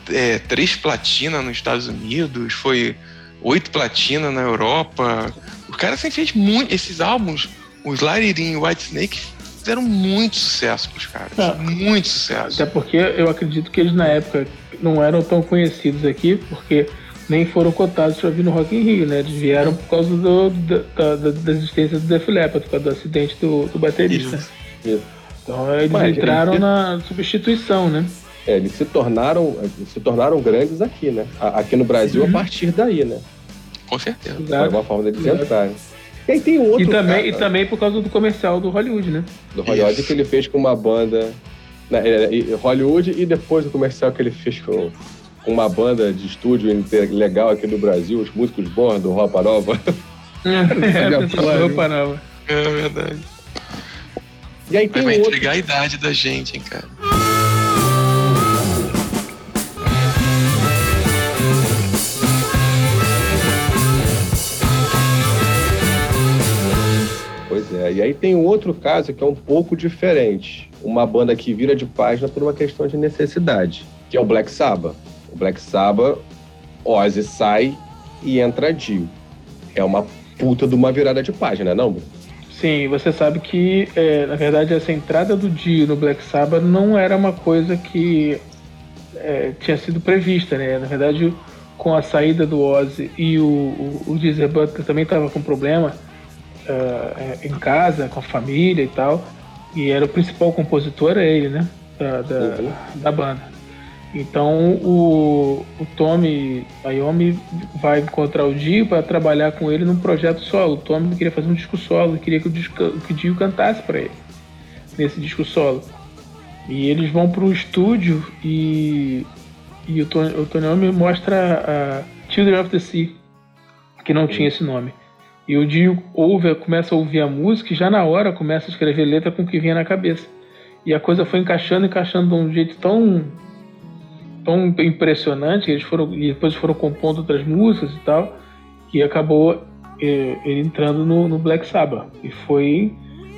é, três platina nos Estados Unidos, foi oito platina na Europa. O cara sempre fez muito esses álbuns, os Laririn e White Snake fizeram muito sucesso pros caras. Ah, muito sucesso. Até porque eu acredito que eles na época não eram tão conhecidos aqui, porque nem foram cotados para vir no Rock in Rio, né? Eles vieram por causa do, da, da, da, existência do Def Leppard, por causa do acidente do, do baterista. Isso. Isso. Então eles Mas, entraram eles... na substituição, né? É, eles se tornaram, se tornaram grandes aqui, né? Aqui no Brasil, uhum. a partir daí, né? Com certeza. Foi uma forma deles entrarem. E aí tem outro. E também, cara, e também por causa do comercial do Hollywood, né? Do Hollywood Isso. que ele fez com uma banda. Né, Hollywood e depois do comercial que ele fez com, com uma banda de estúdio legal aqui no Brasil, os músicos bons do Roupa Nova. É, é Roupa Nova. É verdade. E aí tem Mas vai outro... entregar a idade da gente, hein, cara. E aí tem um outro caso que é um pouco diferente. Uma banda que vira de página por uma questão de necessidade, que é o Black Sabbath. O Black Sabbath, Ozzy sai e entra Dio. É uma puta de uma virada de página, não? Sim, você sabe que, é, na verdade, essa entrada do Dio no Black Sabbath não era uma coisa que é, tinha sido prevista, né? Na verdade, com a saída do Ozzy e o, o, o Geezer Butler também estava com problema, uh, em casa, com a família e tal. E era o principal compositor, é ele, né? Da, da, uhum. da banda. Então o, o Tommy Iommi vai encontrar o Dio para trabalhar com ele num projeto solo. O Tommy queria fazer um disco solo, queria que o, disco, que o Dio cantasse para ele nesse disco solo. E eles vão para o estúdio e, e o Tony, o Tony Iommi mostra a Children of the Sea, que não tinha esse nome. E o Dio ouve, começa a ouvir a música e já na hora começa a escrever letra com o que vinha na cabeça. E a coisa foi encaixando, encaixando de um jeito tão tão impressionante, eles foram e depois foram compondo outras músicas e tal, que acabou eh, ele entrando no, no, Black Sabbath. E foi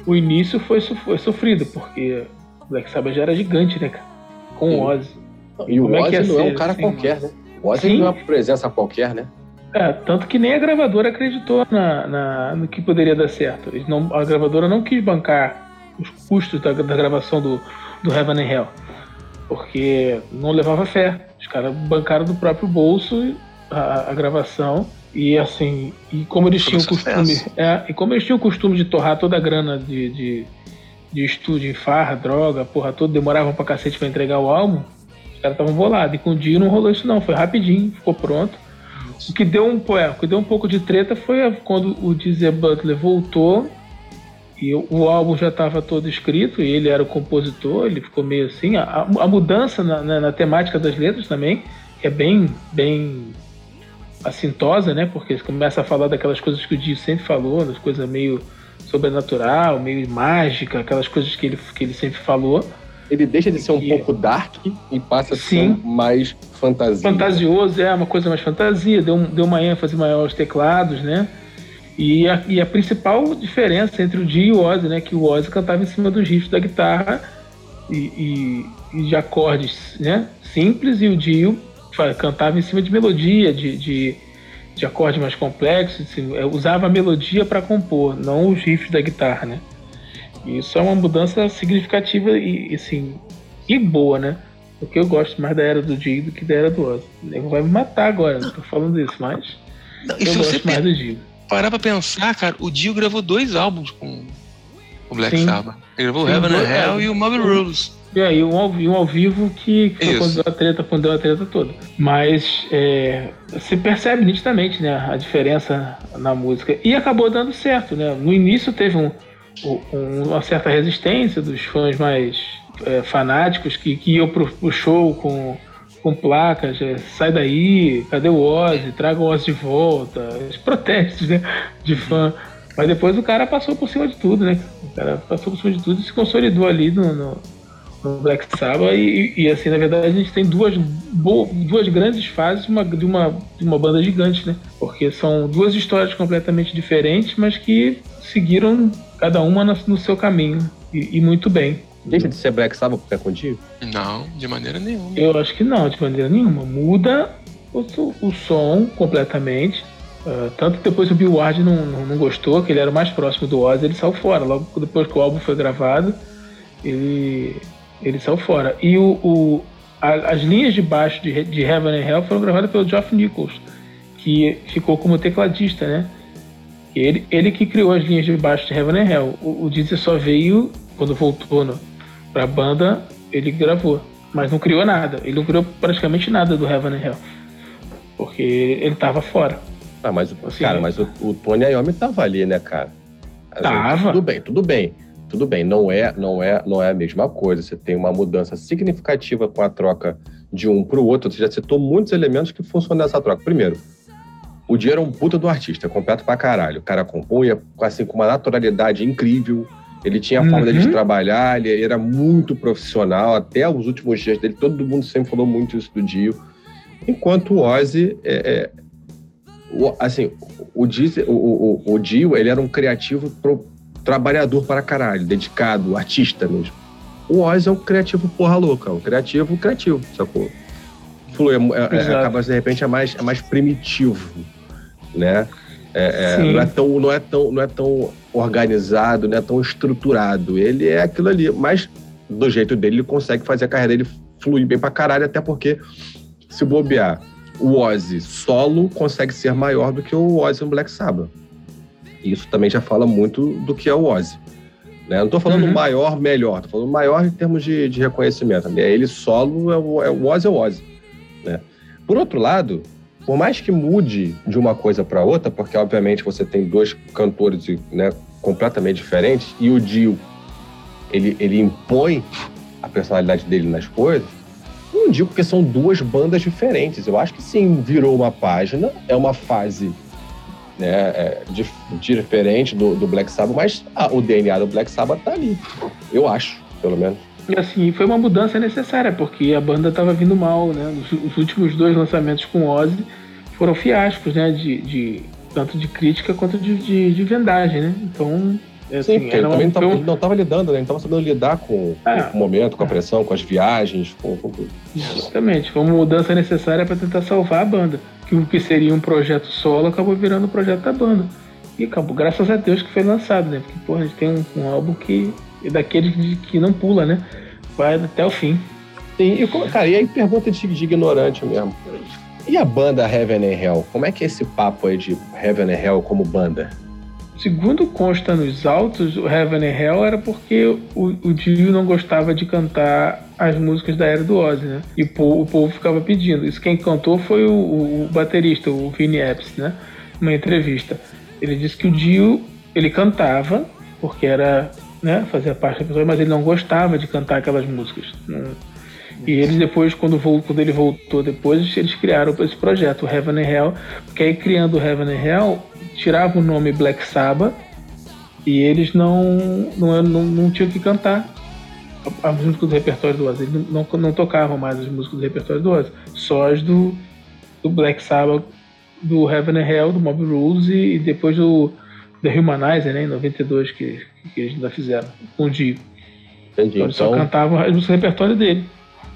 o início foi, foi sofrido, porque o Black Sabbath já era gigante, né, cara? Com o Ozzy. E o é Ozzy é não é um cara assim, qualquer, né? O Ozzy não é uma presença qualquer, né? É, tanto que nem a gravadora acreditou na, na, no que poderia dar certo. Não, a gravadora não quis bancar os custos da, da gravação do, do Heaven and Hell, porque não levava fé. Os caras bancaram do próprio bolso a, a gravação e assim, e como eles tinham o costume, é, e como eles tinham o costume de torrar toda a grana de, de, de estúdio em farra, droga, porra toda, demoravam pra cacete pra entregar o álbum, os caras estavam volados. E com o Dio não rolou isso não, foi rapidinho, ficou pronto. O que deu um, é, que deu um pouco de treta foi quando o Dizzy Butler voltou e o álbum já estava todo escrito e ele era o compositor, ele ficou meio assim. A, a mudança na, na, na, temática das letras também é bem, bem assintosa, né? Porque ele começa a falar daquelas coisas que o Dizzy sempre falou, das coisas meio sobrenatural, meio mágica, aquelas coisas que ele, que ele sempre falou. Ele deixa de ser um pouco dark e passa a ser mais fantasia. Fantasioso, é uma coisa mais fantasia, deu, deu uma ênfase maior aos teclados, né? E a, e a principal diferença entre o Dio e o Ozzy, né? Que o Ozzy cantava em cima dos riffs da guitarra e, e, e de acordes né, simples, e o Dio cantava em cima de melodia, de, de, de acordes mais complexos, assim, é, usava a melodia para compor, não os riffs da guitarra, né? Isso é uma mudança significativa e, assim, e boa, né? Porque eu gosto mais da era do Dio do que da era do Ozzy. Ele vai me matar agora, não tô falando isso, mas não, eu gosto mais do Dio. Parar pra pensar, cara, o Dio gravou dois álbuns com o Black Sim. Sabbath. Ele gravou Sim, Heaven and Hell e o Mob Rules. E aí, um ao, um ao vivo que, que foi quando deu a treta, quando deu a treta toda. Mas é, você percebe nitidamente né, a diferença na música. E acabou dando certo, né? No início teve um, uma certa resistência dos fãs mais é, fanáticos que, que iam pro, pro show com, com placas, é, sai daí, cadê o Ozzy, traga o Ozzy de volta, os protestos né, de fã. Mas depois o cara passou por cima de tudo, né? O cara passou por cima de tudo e se consolidou ali no, no, no Black Sabbath. E, e, assim, na verdade, a gente tem duas, duas grandes fases de uma, de, uma, de uma banda gigante, né? Porque são duas histórias completamente diferentes, mas que seguiram cada uma no, no seu caminho. E, e, muito bem. Deixa de ser Black Sabbath porque é contigo? Não, de maneira nenhuma. Eu acho que não, de maneira nenhuma. Muda o, o som completamente Uh, tanto que depois o Bill Ward não, não, não, gostou, que ele era o mais próximo do Ozzy, ele saiu fora. Logo depois que o álbum foi gravado, ele, ele saiu fora. E o, o a, as linhas de baixo de, de Heaven and Hell foram gravadas pelo Geoff Nichols, que ficou como tecladista, né? Ele, ele que criou as linhas de baixo de Heaven and Hell. O, o Dizzy só veio, quando voltou no, pra banda, ele gravou. Mas não criou nada. Ele não criou praticamente nada do Heaven and Hell. Porque ele estava fora. Ah, mas, assim, cara, mas o, o Tony Iommi tava ali, né, cara? tava. tudo bem, tudo bem. Tudo bem, não é, não é, não é a mesma coisa. Você tem uma mudança significativa com a troca de um para o outro. Você já citou muitos elementos que funcionam nessa troca. Primeiro, o Dia era um puta do artista, completo pra caralho. O cara compunha assim, com uma naturalidade incrível. Ele tinha a forma uhum. dele de trabalhar, ele era muito profissional. Até os últimos dias dele, todo mundo sempre falou muito isso do Dio. Enquanto o Ozzy é, é, o, assim, o, o, o, o Dio, ele era um criativo pro, trabalhador para caralho, dedicado, artista mesmo. O Oz é um criativo porra louca, um criativo criativo, sacou? É, é, é acaba, de repente, é mais, é mais primitivo, né? É, é, não, é tão, não, é tão, não é tão organizado, não é tão estruturado. Ele é aquilo ali, mas do jeito dele, ele consegue fazer a carreira dele fluir bem pra caralho, até porque se bobear o Ozzy solo consegue ser maior do que o Ozzy no Black Sabbath. Isso também já fala muito do que é o Ozzy. Né? Não estou falando uhum. maior, melhor, estou falando maior em termos de, de reconhecimento. Né? Ele solo é o, é o Ozzy é o Ozzy. Né? Por outro lado, por mais que mude de uma coisa para outra, porque obviamente você tem dois cantores né, completamente diferentes, e o Dio ele, ele impõe a personalidade dele nas coisas, não digo porque são duas bandas diferentes. Eu acho que sim, virou uma página, é uma fase né, é, diferente do, do, Black Sabbath, mas ah, o DNA do Black Sabbath tá ali. Eu acho, pelo menos. E assim, foi uma mudança necessária, porque a banda estava vindo mal, né? Os, os, últimos dois lançamentos com Ozzy foram fiascos, né? De, de tanto de crítica quanto de, de, de vendagem, né? Então é, Sim, assim, porque ele também não estava lidando, né? Ele estava sabendo lidar com, é. com, o momento, com a pressão, com as viagens, com, com tudo. Exatamente. Foi uma mudança necessária para tentar salvar a banda. Que o que seria um projeto solo acabou virando um projeto da banda. E acabou, graças a Deus que foi lançado, né? Porque, porra, a gente tem um, um álbum que é daquele que não pula, né? Vai até o fim. Sim, e, cara, e aí pergunta de, de ignorante mesmo. E a banda Heaven and Hell? Como é que é esse papo aí de Heaven and Hell como banda? Segundo consta nos autos, o Heaven and Hell era porque o, o Dio não gostava de cantar as músicas da era do Ozzy, né? E o povo, o povo ficava pedindo. Isso quem cantou foi o, o, baterista, o Vinny Epps, né? Uma entrevista. Ele disse que o Dio, ele cantava, porque era, né, fazia parte da pessoa, mas ele não gostava de cantar aquelas músicas. E eles depois, quando, voltou, quando ele voltou depois, eles criaram esse projeto, o Heaven and Hell, porque aí criando o Heaven and Hell, tirava o nome Black Sabbath E eles não, não, não, não tinham que cantar as músicas do repertório do Ozzy. Eles não, não, não tocavam mais as músicas do repertório do Ozzy, só as do, do Black Sabbath, do Heaven and Hell, do Mob Rules e, e depois do The Humanizer, né, em 92, que, que eles ainda fizeram, com o Dio. Entendi. Então, eles só então- cantavam as músicas do repertório dele.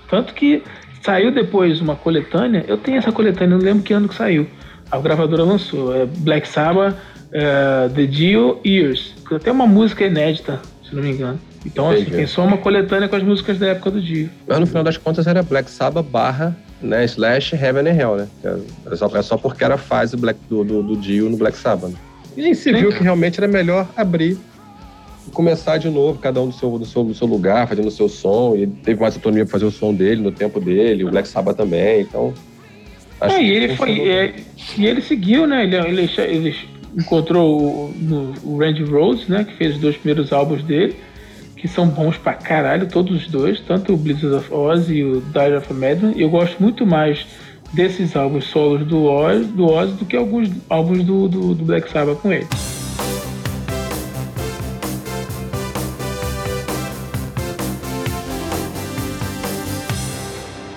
Tanto que saiu depois uma coletânea, eu tenho essa coletânea, não lembro que ano que saiu. A gravadora lançou, é Black Sabbath, é, The Dio Years. Até uma música inédita, se não me engano. Então, assim, Entendi. assim, tem só uma coletânea com as músicas da época do Dio. Mas no final das contas era Black Sabbath barra, né, slash Heaven and Hell, né? É só, é só porque era a fase Black, do, do, do Dio no Black Sabbath. E aí se viu que realmente era melhor abrir e começar de novo, cada um do seu, do seu, do seu lugar, fazendo o seu som. E teve mais autonomia para fazer o som dele no tempo dele, o Black Sabbath também, então... Acho é, e ele foi... É, e ele seguiu, né? Ele, ele, ele encontrou o, no, o Randy Rhodes, né? Que fez os dois primeiros álbuns dele que são bons pra caralho, todos os dois, tanto o Blizzard of Oz e o Dire of Madman. Eu gosto muito mais desses álbuns solos do Oz, do Oz do que alguns álbuns do, do, do Black Sabbath com ele.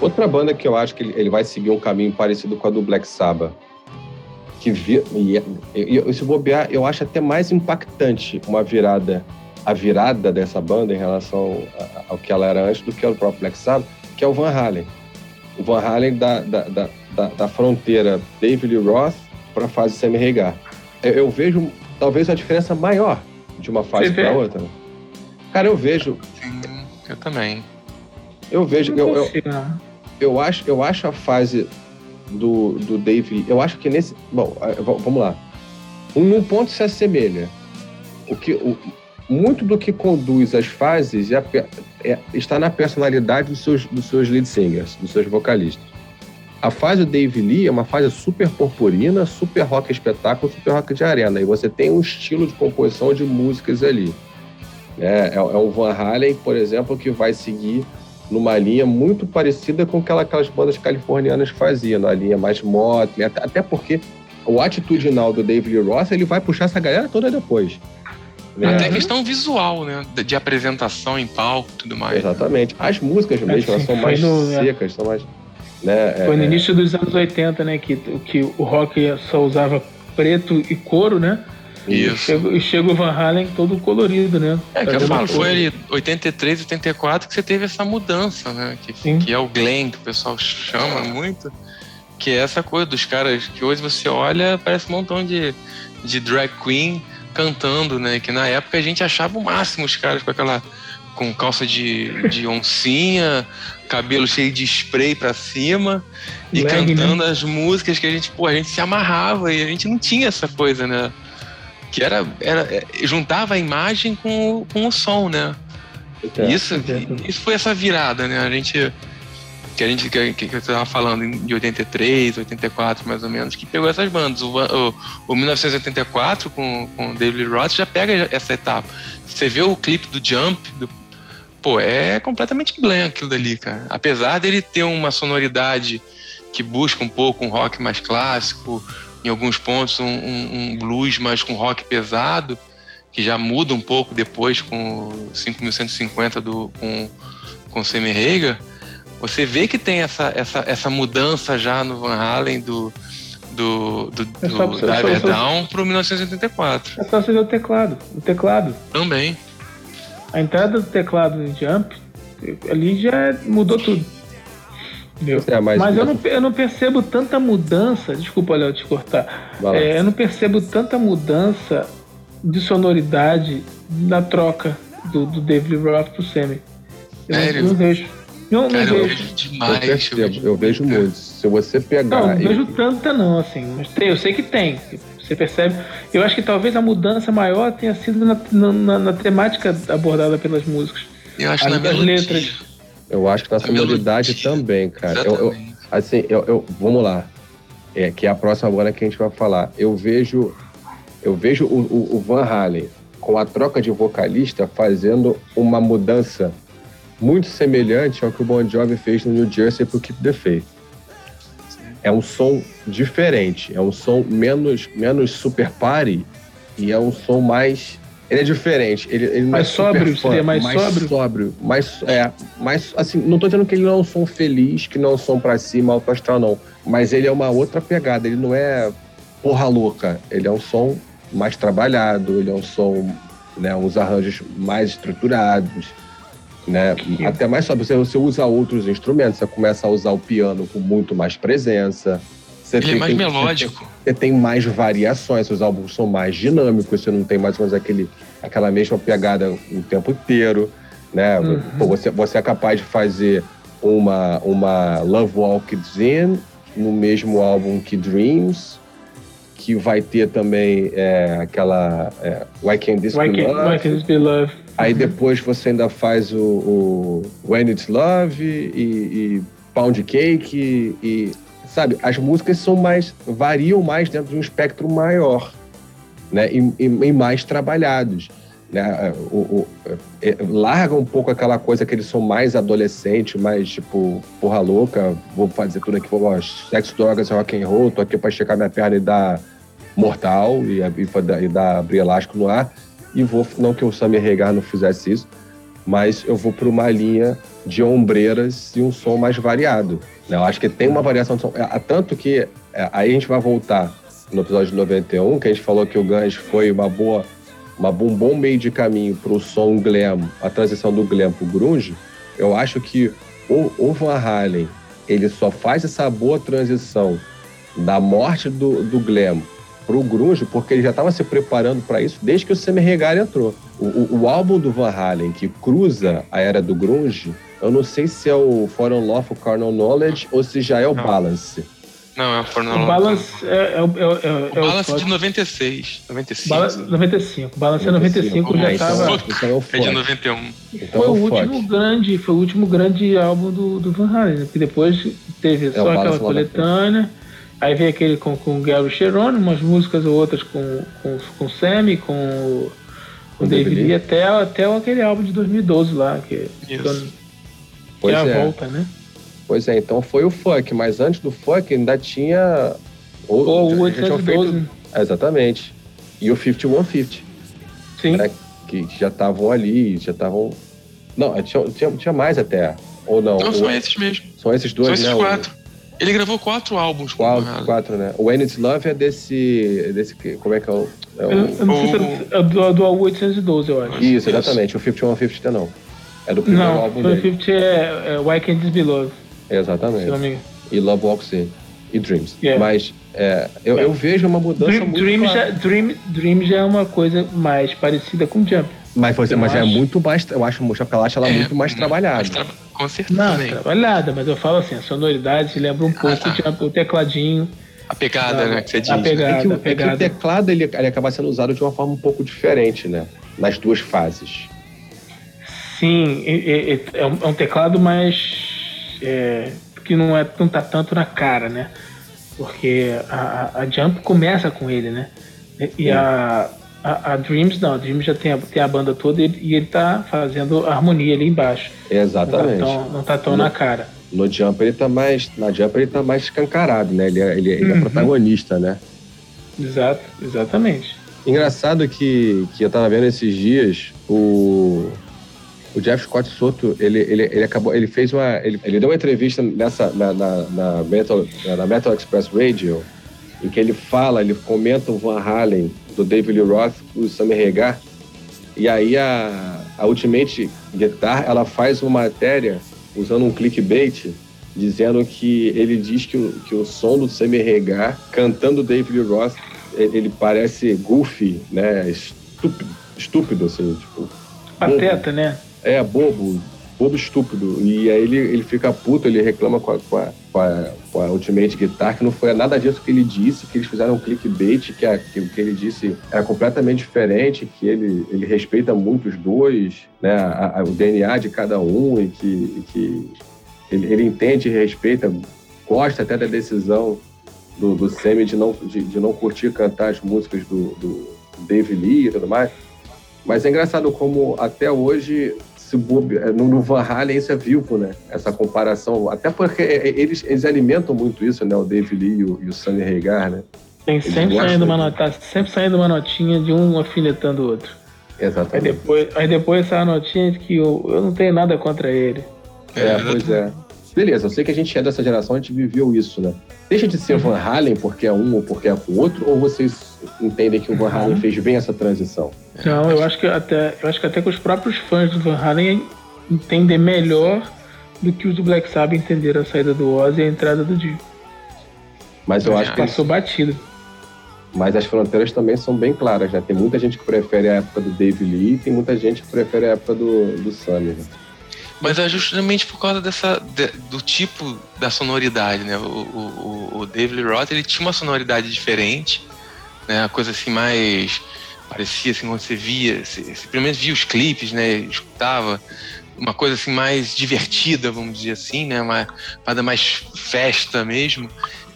Outra banda que eu acho que ele vai seguir um caminho parecido com a do Black Sabbath, que vi, e, e, e se bobear, eu acho até mais impactante uma virada a virada dessa banda em relação ao que ela era antes do que o próprio Black Sabbath, que é o Van Halen. O Van Halen da, da, da, da fronteira David Lee Roth para a fase Sammy Hagar. Eu, eu, vejo talvez a diferença maior de uma fase para outra. Cara, eu vejo. Sim, eu também. Eu vejo. Eu, eu, eu, acho, eu acho a fase do, do Dave. Eu acho que nesse. Bom, vamos lá. Um ponto se assemelha. O que, o, muito do que conduz as fases é, é, está na personalidade dos seus, dos seus lead singers, dos seus vocalistas. A fase do Dave Lee é uma fase super purpurina, super rock espetáculo, super rock de arena. E você tem um estilo de composição de músicas ali. É, é, é o Van Halen, por exemplo, que vai seguir numa linha muito parecida com aquela, aquelas bandas californianas faziam, na linha mais Motley, até, até porque o atitudinal do David Lee Roth ele vai puxar essa galera toda depois. Né? Até questão visual, né? De apresentação em palco e tudo mais. Exatamente. As músicas mesmo, elas são mais no, é. secas, são mais. Né? Foi no é, início dos anos 80, né? Que, que o rock só usava preto e couro, né? Isso. E chega, chega o Van Halen todo colorido, né? É que eu falo, foi ali 83, 84 que você teve essa mudança, né? Que, que é o glam, que o pessoal chama muito. Que é essa coisa dos caras que hoje você olha, parece um montão de, de drag queen cantando, né? Que na época a gente achava o máximo os caras com aquela com calça de, de oncinha, cabelo cheio de spray pra cima e Leg, né? cantando né? as músicas que a gente, pô, a gente se amarrava e a gente não tinha essa coisa, né? Que era, era é, juntava a imagem com, com o som, né? É, isso, é. isso foi essa virada, né? A gente que a gente que, que eu estava falando de 83, 84 mais ou menos, que pegou essas bandas. O, o, o 1984 com, com o David Roth já pega essa etapa. Você vê o clipe do Jump, do, pô, é completamente blanco aquilo dali, cara. Apesar dele ter uma sonoridade que busca um pouco um rock mais clássico, em alguns pontos um, um, um blues mais com rock pesado, que já muda um pouco depois com 5150 do com com Sammy Hagar você vê que tem essa, essa, essa mudança já no Van Halen do, do, do, é só, do Diver Down pro 1984. É só você ver o teclado. O teclado. Também. A entrada do teclado em Jump, ali já mudou tudo. É, mas, mas eu, não, eu não percebo tanta mudança. Desculpa, Léo, te cortar. É, eu não percebo tanta mudança de sonoridade na troca do, do David Roth pro Sammy. Eu Sério? não, não vejo. Não, Cara, eu vejo demais. Eu, percebo, eu vejo muito. Se você pegar. Não, não vejo tanta, não, assim. Mas tem, eu sei que tem. Você percebe? Eu acho que talvez a mudança maior tenha sido na, na, na temática abordada pelas músicas. Eu acho que nas letras. Eu acho que na sonoridade também, cara. Eu, eu, assim, eu, eu, vamos lá. É, que é a próxima banda que a gente vai falar. Eu vejo, eu vejo o, o, o Van Halen com a troca de vocalista fazendo uma mudança muito semelhante ao que o Bon Jovi fez no New Jersey para o Keep the Faith. É um som diferente, é um som menos, menos super party e é um som mais Ele é diferente. Ele, ele mais é sóbrio, fã, seria mais, mais sóbrio? sóbrio. Mais, é, mais, assim, não tô dizendo que ele não é um som feliz, que não é um som pra cima, alto astral, não. Mas ele é uma outra pegada. Ele não é porra louca. Ele é um som mais trabalhado, ele é um som, né, uns arranjos mais estruturados, né? Que... Até mais sóbrio. Você, você usa outros instrumentos, você começa a usar o piano com muito mais presença. Você ele tem, é mais tem, melódico. Você, você tem mais variações, os álbuns são mais dinâmicos, você não tem mais ou menos aquele, aquela mesma pegada o tempo inteiro. Né? Uhum. Você, você é capaz de fazer uma, uma Love Walked In no mesmo álbum que Dreams, que vai ter também é, aquela é, Why Can't This Why Be can, Love? Why Can't This Be Love? Aí depois você ainda faz o, o When It's Love e, e Pound Cake e, e sabe, as músicas são mais variam mais dentro de um espectro maior, né, e, e, e mais trabalhados, né, o, o, é, larga um pouco aquela coisa que eles são mais adolescente, mais tipo porra louca, vou fazer tudo aqui, vou sexo, drogas, rock and roll, tô aqui para checar minha perna e dar mortal e, e, e dar abrir elástico no ar e vou não que o Samir Regar não fizesse isso, mas eu vou para uma linha de ombreiras e um som mais variado. Né? Eu acho que tem uma variação de som. É, tanto que é, aí a gente vai voltar no episódio de 91, que a gente falou que o Guns foi uma boa, uma, um bom meio de caminho para o som glam, a transição do glam para o grunge. Eu acho que o, o Van Halen ele só faz essa boa transição da morte do, do glam pro grunge porque ele já estava se preparando para isso desde que o Sammy Hagar entrou. O, o, o, álbum do Van Halen que cruza a era do grunge, eu não sei se é o For Unlawful Carnal Knowledge ou se já é o não. Balance. Não, é o For Unlawful. O Balance é, é, é, o, é Balance de 96. 95. Balance, 95. Balance 95, 95 já estava. Então, então é, é de 91. Então foi o último grande, foi o último grande álbum do, do Van Halen, porque depois teve só aquela coletânea. Aí vem aquele com, com o Gary Cherone, umas músicas ou outras com, com, com o Sammy, com, com o David Lee, até, até aquele álbum de 2012 lá, que, que pois é a é. volta, né? Pois é, então foi o funk, mas antes do funk ainda tinha. O, o 812. Feito... É, exatamente. E o 5150. Sim. Né, que, que já estavam ali, já estavam. Não, tinha, tinha, tinha, mais até. Ou não? Não, são esses mesmo. São esses dois, são esses né? quatro. Ele gravou quatro álbuns. Quatro, quatro, né? O When It's Love é desse, desse. Como é que é o. É o... Eu, eu não sei se é do, do 812, eu acho. Isso, exatamente. O 5150 não. É do primeiro não, álbum dele. Não, o 50 é, é Why Can't This Be Love. Exatamente. E Love Walks In. E Dreams. Yeah. Mas é, eu, eu, vejo uma mudança Dream, muito Dream já, Dream, Dream já é uma coisa mais parecida com Jump. Mas, você, mas é muito mais. Eu acho o Chocolate ela é, muito mais trabalhada. Tra... Com certeza. Não, também. trabalhada, mas eu falo assim, a sonoridade se lembra um pouco ah, tá. o tecladinho. A pegada, né, que você diz. A pegada, é, que, a pegada. É que o teclado ele, ele acaba sendo usado de uma forma um pouco diferente, né? Nas duas fases. Sim, é, é, é um teclado mais. É, que não, é, não tá tanto na cara, né? Porque a, a Jump começa com ele, né? E a, a, a, Dreams não, a Dreams já tem a, tem a banda toda e, e ele tá fazendo harmonia ali embaixo. Exatamente. Não tá tão, não tá tão no, na cara. No Jump ele tá mais. Na Jump ele tá mais escancarado, né? Ele é, ele, ele uhum. é protagonista, né? Exato, exatamente. Engraçado que, que eu tava vendo esses dias o. O Jeff Scott Soto, ele, ele, ele acabou, ele fez uma, ele, ele deu uma entrevista nessa na, na, na, Metal, na Metal Express Radio, em que ele fala, ele comenta o Van Halen do David Lee Roth, o Sammy Hagar, e aí a, a Ultimate Guitar, ela faz uma matéria usando um clickbait, dizendo que ele diz que o, que o som do Sammy Hagar cantando David Lee Roth, ele parece goofy, né, estúpido, estúpido assim, tipo... Pateta, né? É, bobo, bobo estúpido. E aí ele, ele fica puto, ele reclama com a, com, a, com, a, com a Ultimate Guitar, que não foi nada disso que ele disse, que eles fizeram um clickbait, que, que o que ele disse era completamente diferente, que ele, ele respeita muito os dois, né, a, o DNA de cada um, e que, e que ele, ele entende e respeita, gosta até da decisão do, do de não, de, de não curtir cantar as músicas do, do Dave Lee e tudo mais. Mas é engraçado como até hoje se é, no Van Halen isso é vivo, né? Essa comparação. Até porque eles, eles alimentam muito isso, né? O Dave Lee e o, e o Sunny Hagar, né? Tem sempre saindo, uma nota, sempre saindo uma notinha de um alfinetando o outro. Exatamente. Aí depois, aí depois essa notinha de que eu, eu não tenho nada contra ele. É, pois é. Beleza, eu sei que a gente é dessa geração, a gente viveu isso, né? Deixa de ser Van Halen porque é um ou porque é com o outro, ou vocês entendem que o Van Halen fez bem essa transição? Não, eu acho que até, eu acho que até que os próprios fãs do Van Halen entendem melhor do que os do Black Sabbath entenderam a saída do Ozzy e a entrada do Dio. Mas eu acho que Passou batido. Mas as fronteiras também são bem claras, né? Tem muita gente que prefere a época do Dave Lee e tem muita gente que prefere a época do, do Sammy. Né? Mas é justamente por causa dessa, de, do tipo da sonoridade, né? O, o, o Dave Lee Roth, ele tinha uma sonoridade diferente, né? A coisa assim mais... Parecia assim, quando você via, você, você via os clipes, né? Escutava uma coisa assim mais divertida, vamos dizer assim, né? Uma parada mais festa mesmo.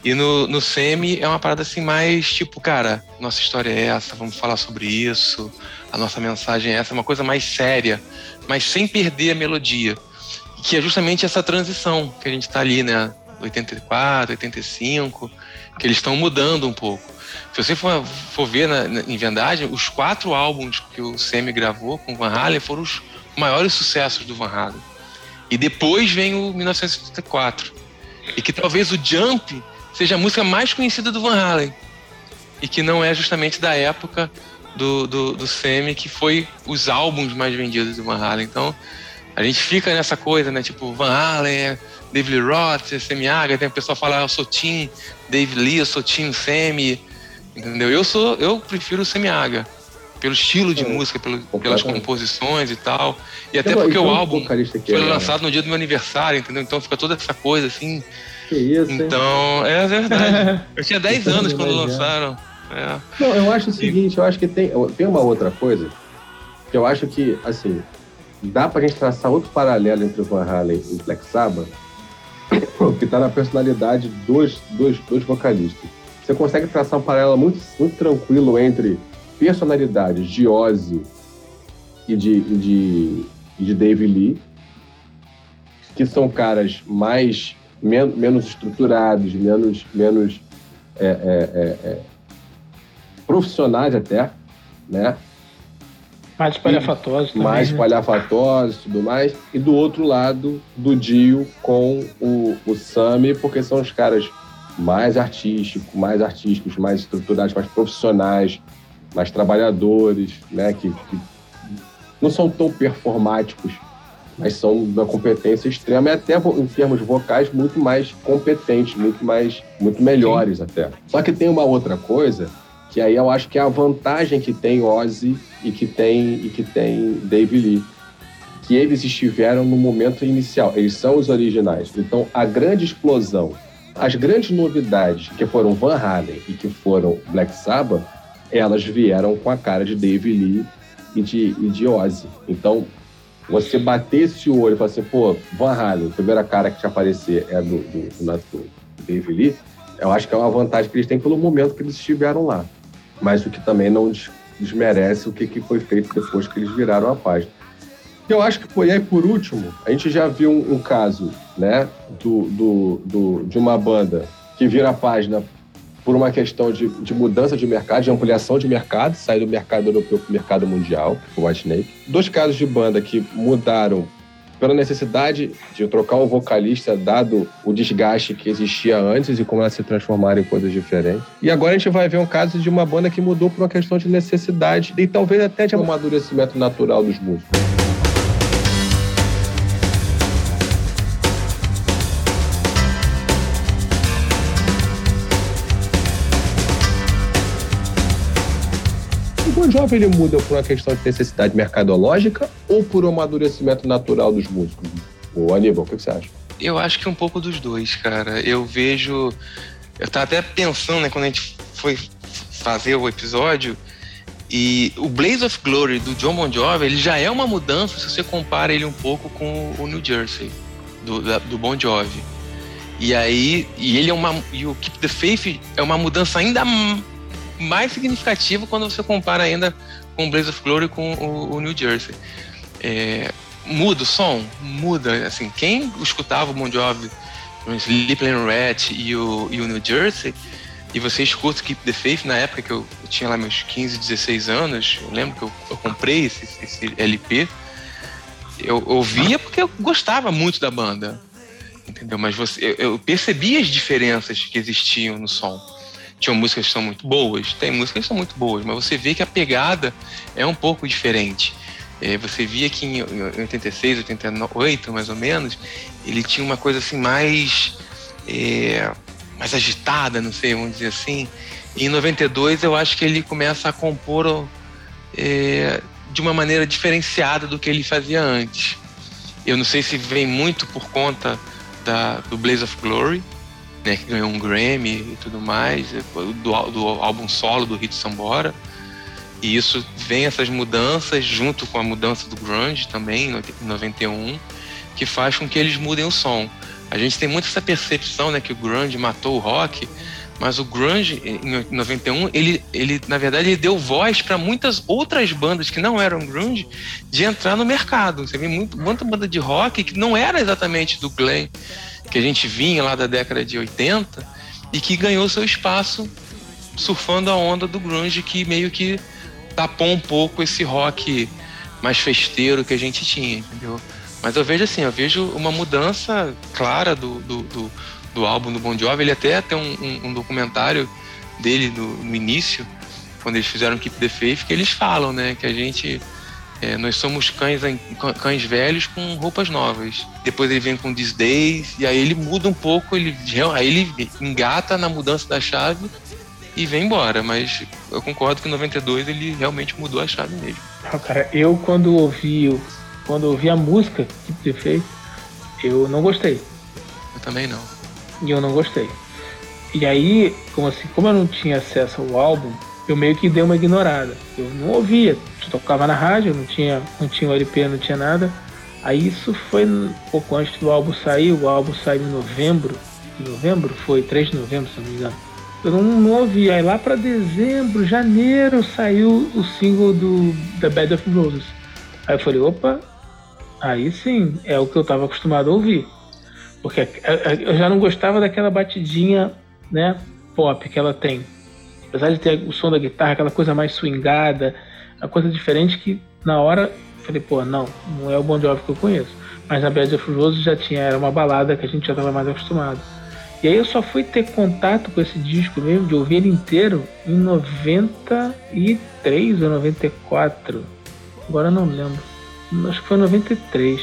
E no, no Semi é uma parada assim mais tipo, cara, nossa história é essa, vamos falar sobre isso, a nossa mensagem é essa, uma coisa mais séria, mas sem perder a melodia. Que é justamente essa transição que a gente tá ali, né? 84, 85, que eles estão mudando um pouco. Se você for, for ver na, na, em verdade, os quatro álbuns que o Semi gravou com Van Halen foram os maiores sucessos do Van Halen. E depois vem o 1984. E que talvez o Jump seja a música mais conhecida do Van Halen. E que não é justamente da época do, do, do que foi os álbuns mais vendidos do Van Halen. Então, a gente fica nessa coisa, né? Tipo, Van Halen, Lee Roth, Semi Aga, tem o pessoal fala, ah, eu sou Tim Dave Lee, eu sou Tim entendeu? Eu sou, eu prefiro o Semi Aga, pelo estilo de é, música, pelo, pelas composições e tal. E até porque o álbum foi é, lançado no dia do meu aniversário, entendeu? Então fica toda essa coisa assim, que isso, hein? Então, é verdade. Eu tinha 10 anos quando lançaram. É. Não, eu acho o seguinte, eu acho que tem, tem uma outra coisa que eu acho que, assim, dá pra gente traçar outro paralelo entre o Van Halen e o Black Sabbath, que tá na personalidade dos, dos, dos vocalistas. Você consegue traçar um paralelo muito, muito tranquilo entre personalidades de Ozzy e de, e de, e de Dave Lee, que são caras mais men menos estruturados, menos, menos é, é, é, é profissionais até, né? Mais palhafatosos também. Mais né? palhafatosos e tudo mais. E do outro lado, do Dio com o, o Sami, porque são os caras mais artísticos, mais artísticos, mais estruturados, mais profissionais, mais trabalhadores, né? Que, que não são tão performáticos mas são da competência extrema e até em termos vocais muito mais competentes, muito mais, muito melhores Sim. até. Só que tem uma outra coisa que aí eu acho que é a vantagem que tem Ozzy e que tem e que tem Dave Lee, que eles estiveram no momento inicial, eles são os originais. Então a grande explosão, as grandes novidades que foram Van Halen e que foram Black Sabbath, elas vieram com a cara de Dave Lee e de, e de Ozzy. Então você bater esse olho e falar assim, pô, Van Halen, a primeira cara que te aparecer é do, do, do, Dave Lee, eu acho que é uma vantagem que eles têm pelo momento que eles estiveram lá. Mas o que também não desmerece o que, que foi feito depois que eles viraram a página. Eu acho que, pô, e aí por último, a gente já viu um, um caso, né, do, do, do, de uma banda que vira a página por uma questão de, de, mudança de mercado, de ampliação de mercado, sair do mercado europeu para o mercado mundial, o White Snake. Dois casos de banda que mudaram pela necessidade de trocar o vocalista, dado o desgaste que existia antes e como elas se transformaram em coisas diferentes. E agora a gente vai ver um caso de uma banda que mudou por uma questão de necessidade e talvez até de amadurecimento natural dos músicos. O jovem ele muda por uma questão de necessidade mercadológica ou por um amadurecimento natural dos músicos? O Aníbal, o que você acha? Eu acho que um pouco dos dois, cara. Eu vejo. Eu tava até pensando, né, quando a gente foi fazer o episódio, e o Blaze of Glory do John Bon Jovi, ele já é uma mudança se você compara ele um pouco com o New Jersey do, da, do Bon Jovi. E aí, e ele é uma. E o Keep the Faith é uma mudança ainda mais significativo quando você compara ainda com o Blaze of Glory com o, o New Jersey. É, muda o som? Muda. Assim, quem escutava o Bon Jovi, o Sleeping Rat e o, e o New Jersey, e você escuta Keep the Faith, na época que eu, eu tinha lá meus 15, 16 anos, eu lembro que eu, eu comprei esse, esse, LP, eu ouvia porque eu gostava muito da banda, entendeu? Mas você, eu, eu as diferenças que existiam no som. Tinham músicas que são muito boas, tem músicas que são muito boas, mas você vê que a pegada é um pouco diferente. É, você via que em 86, 88, mais ou menos, ele tinha uma coisa assim mais é, mais agitada, não sei, vamos dizer assim. E em 92 eu acho que ele começa a compor é, de uma maneira diferenciada do que ele fazia antes. Eu não sei se vem muito por conta da, do Blaze of Glory, né, que ganhou um Grammy e tudo mais, do, do álbum solo do Hit Sambora. E isso vem essas mudanças junto com a mudança do grunge também em 91, que faz com que eles mudem o som. A gente tem muito essa percepção, né, que o grunge matou o rock, mas o grunge em 91, ele, ele na verdade ele deu voz para muitas outras bandas que não eram grunge de entrar no mercado. Você vê muito, muita banda de rock que não era exatamente do glam que a gente vinha lá da década de 80 e que ganhou seu espaço surfando a onda do grunge que meio que tapou um pouco esse rock mais festeiro que a gente tinha, entendeu? Mas eu vejo assim, eu vejo uma mudança clara do, do, do, do álbum do Bon Jovi. Ele até tem um, um, um documentário dele no, no, início, quando eles fizeram Keep the Faith, que eles falam, né, que a gente é, nós somos cães, cães velhos com roupas novas. Depois ele vem com These Days, e aí ele muda um pouco, ele, aí ele engata na mudança da chave e vem embora. Mas eu concordo que em 92 ele realmente mudou a chave mesmo. Ah, cara, eu quando ouvi quando ouvi a música que você fez, eu não gostei. Eu também não. E eu não gostei. E aí, como assim, como eu não tinha acesso ao álbum, eu meio que dei uma ignorada. Eu não ouvia, tocava na rádio, não tinha, não tinha o LP, não tinha nada. Aí isso foi um pouco antes do álbum sair, o álbum saiu em novembro. Em novembro? Foi 3 de novembro, se não me engano. Eu não, não ouvi. Aí lá para dezembro, janeiro, saiu o single do The Bed of Roses. Aí eu falei, opa, Aí sim, é o que eu estava acostumado a ouvir. Porque eu já não gostava daquela batidinha, né, pop que ela tem. Apesar de ter o som da guitarra, aquela coisa mais swingada, a coisa diferente que na hora falei, pô, não, não é o Bon Jovi que eu conheço. Mas na Bad of já tinha, era uma balada que a gente já estava mais acostumado. E aí eu só fui ter contato com esse disco mesmo, de ouvir ele inteiro, em 93 ou 94. Agora não lembro acho que foi 93.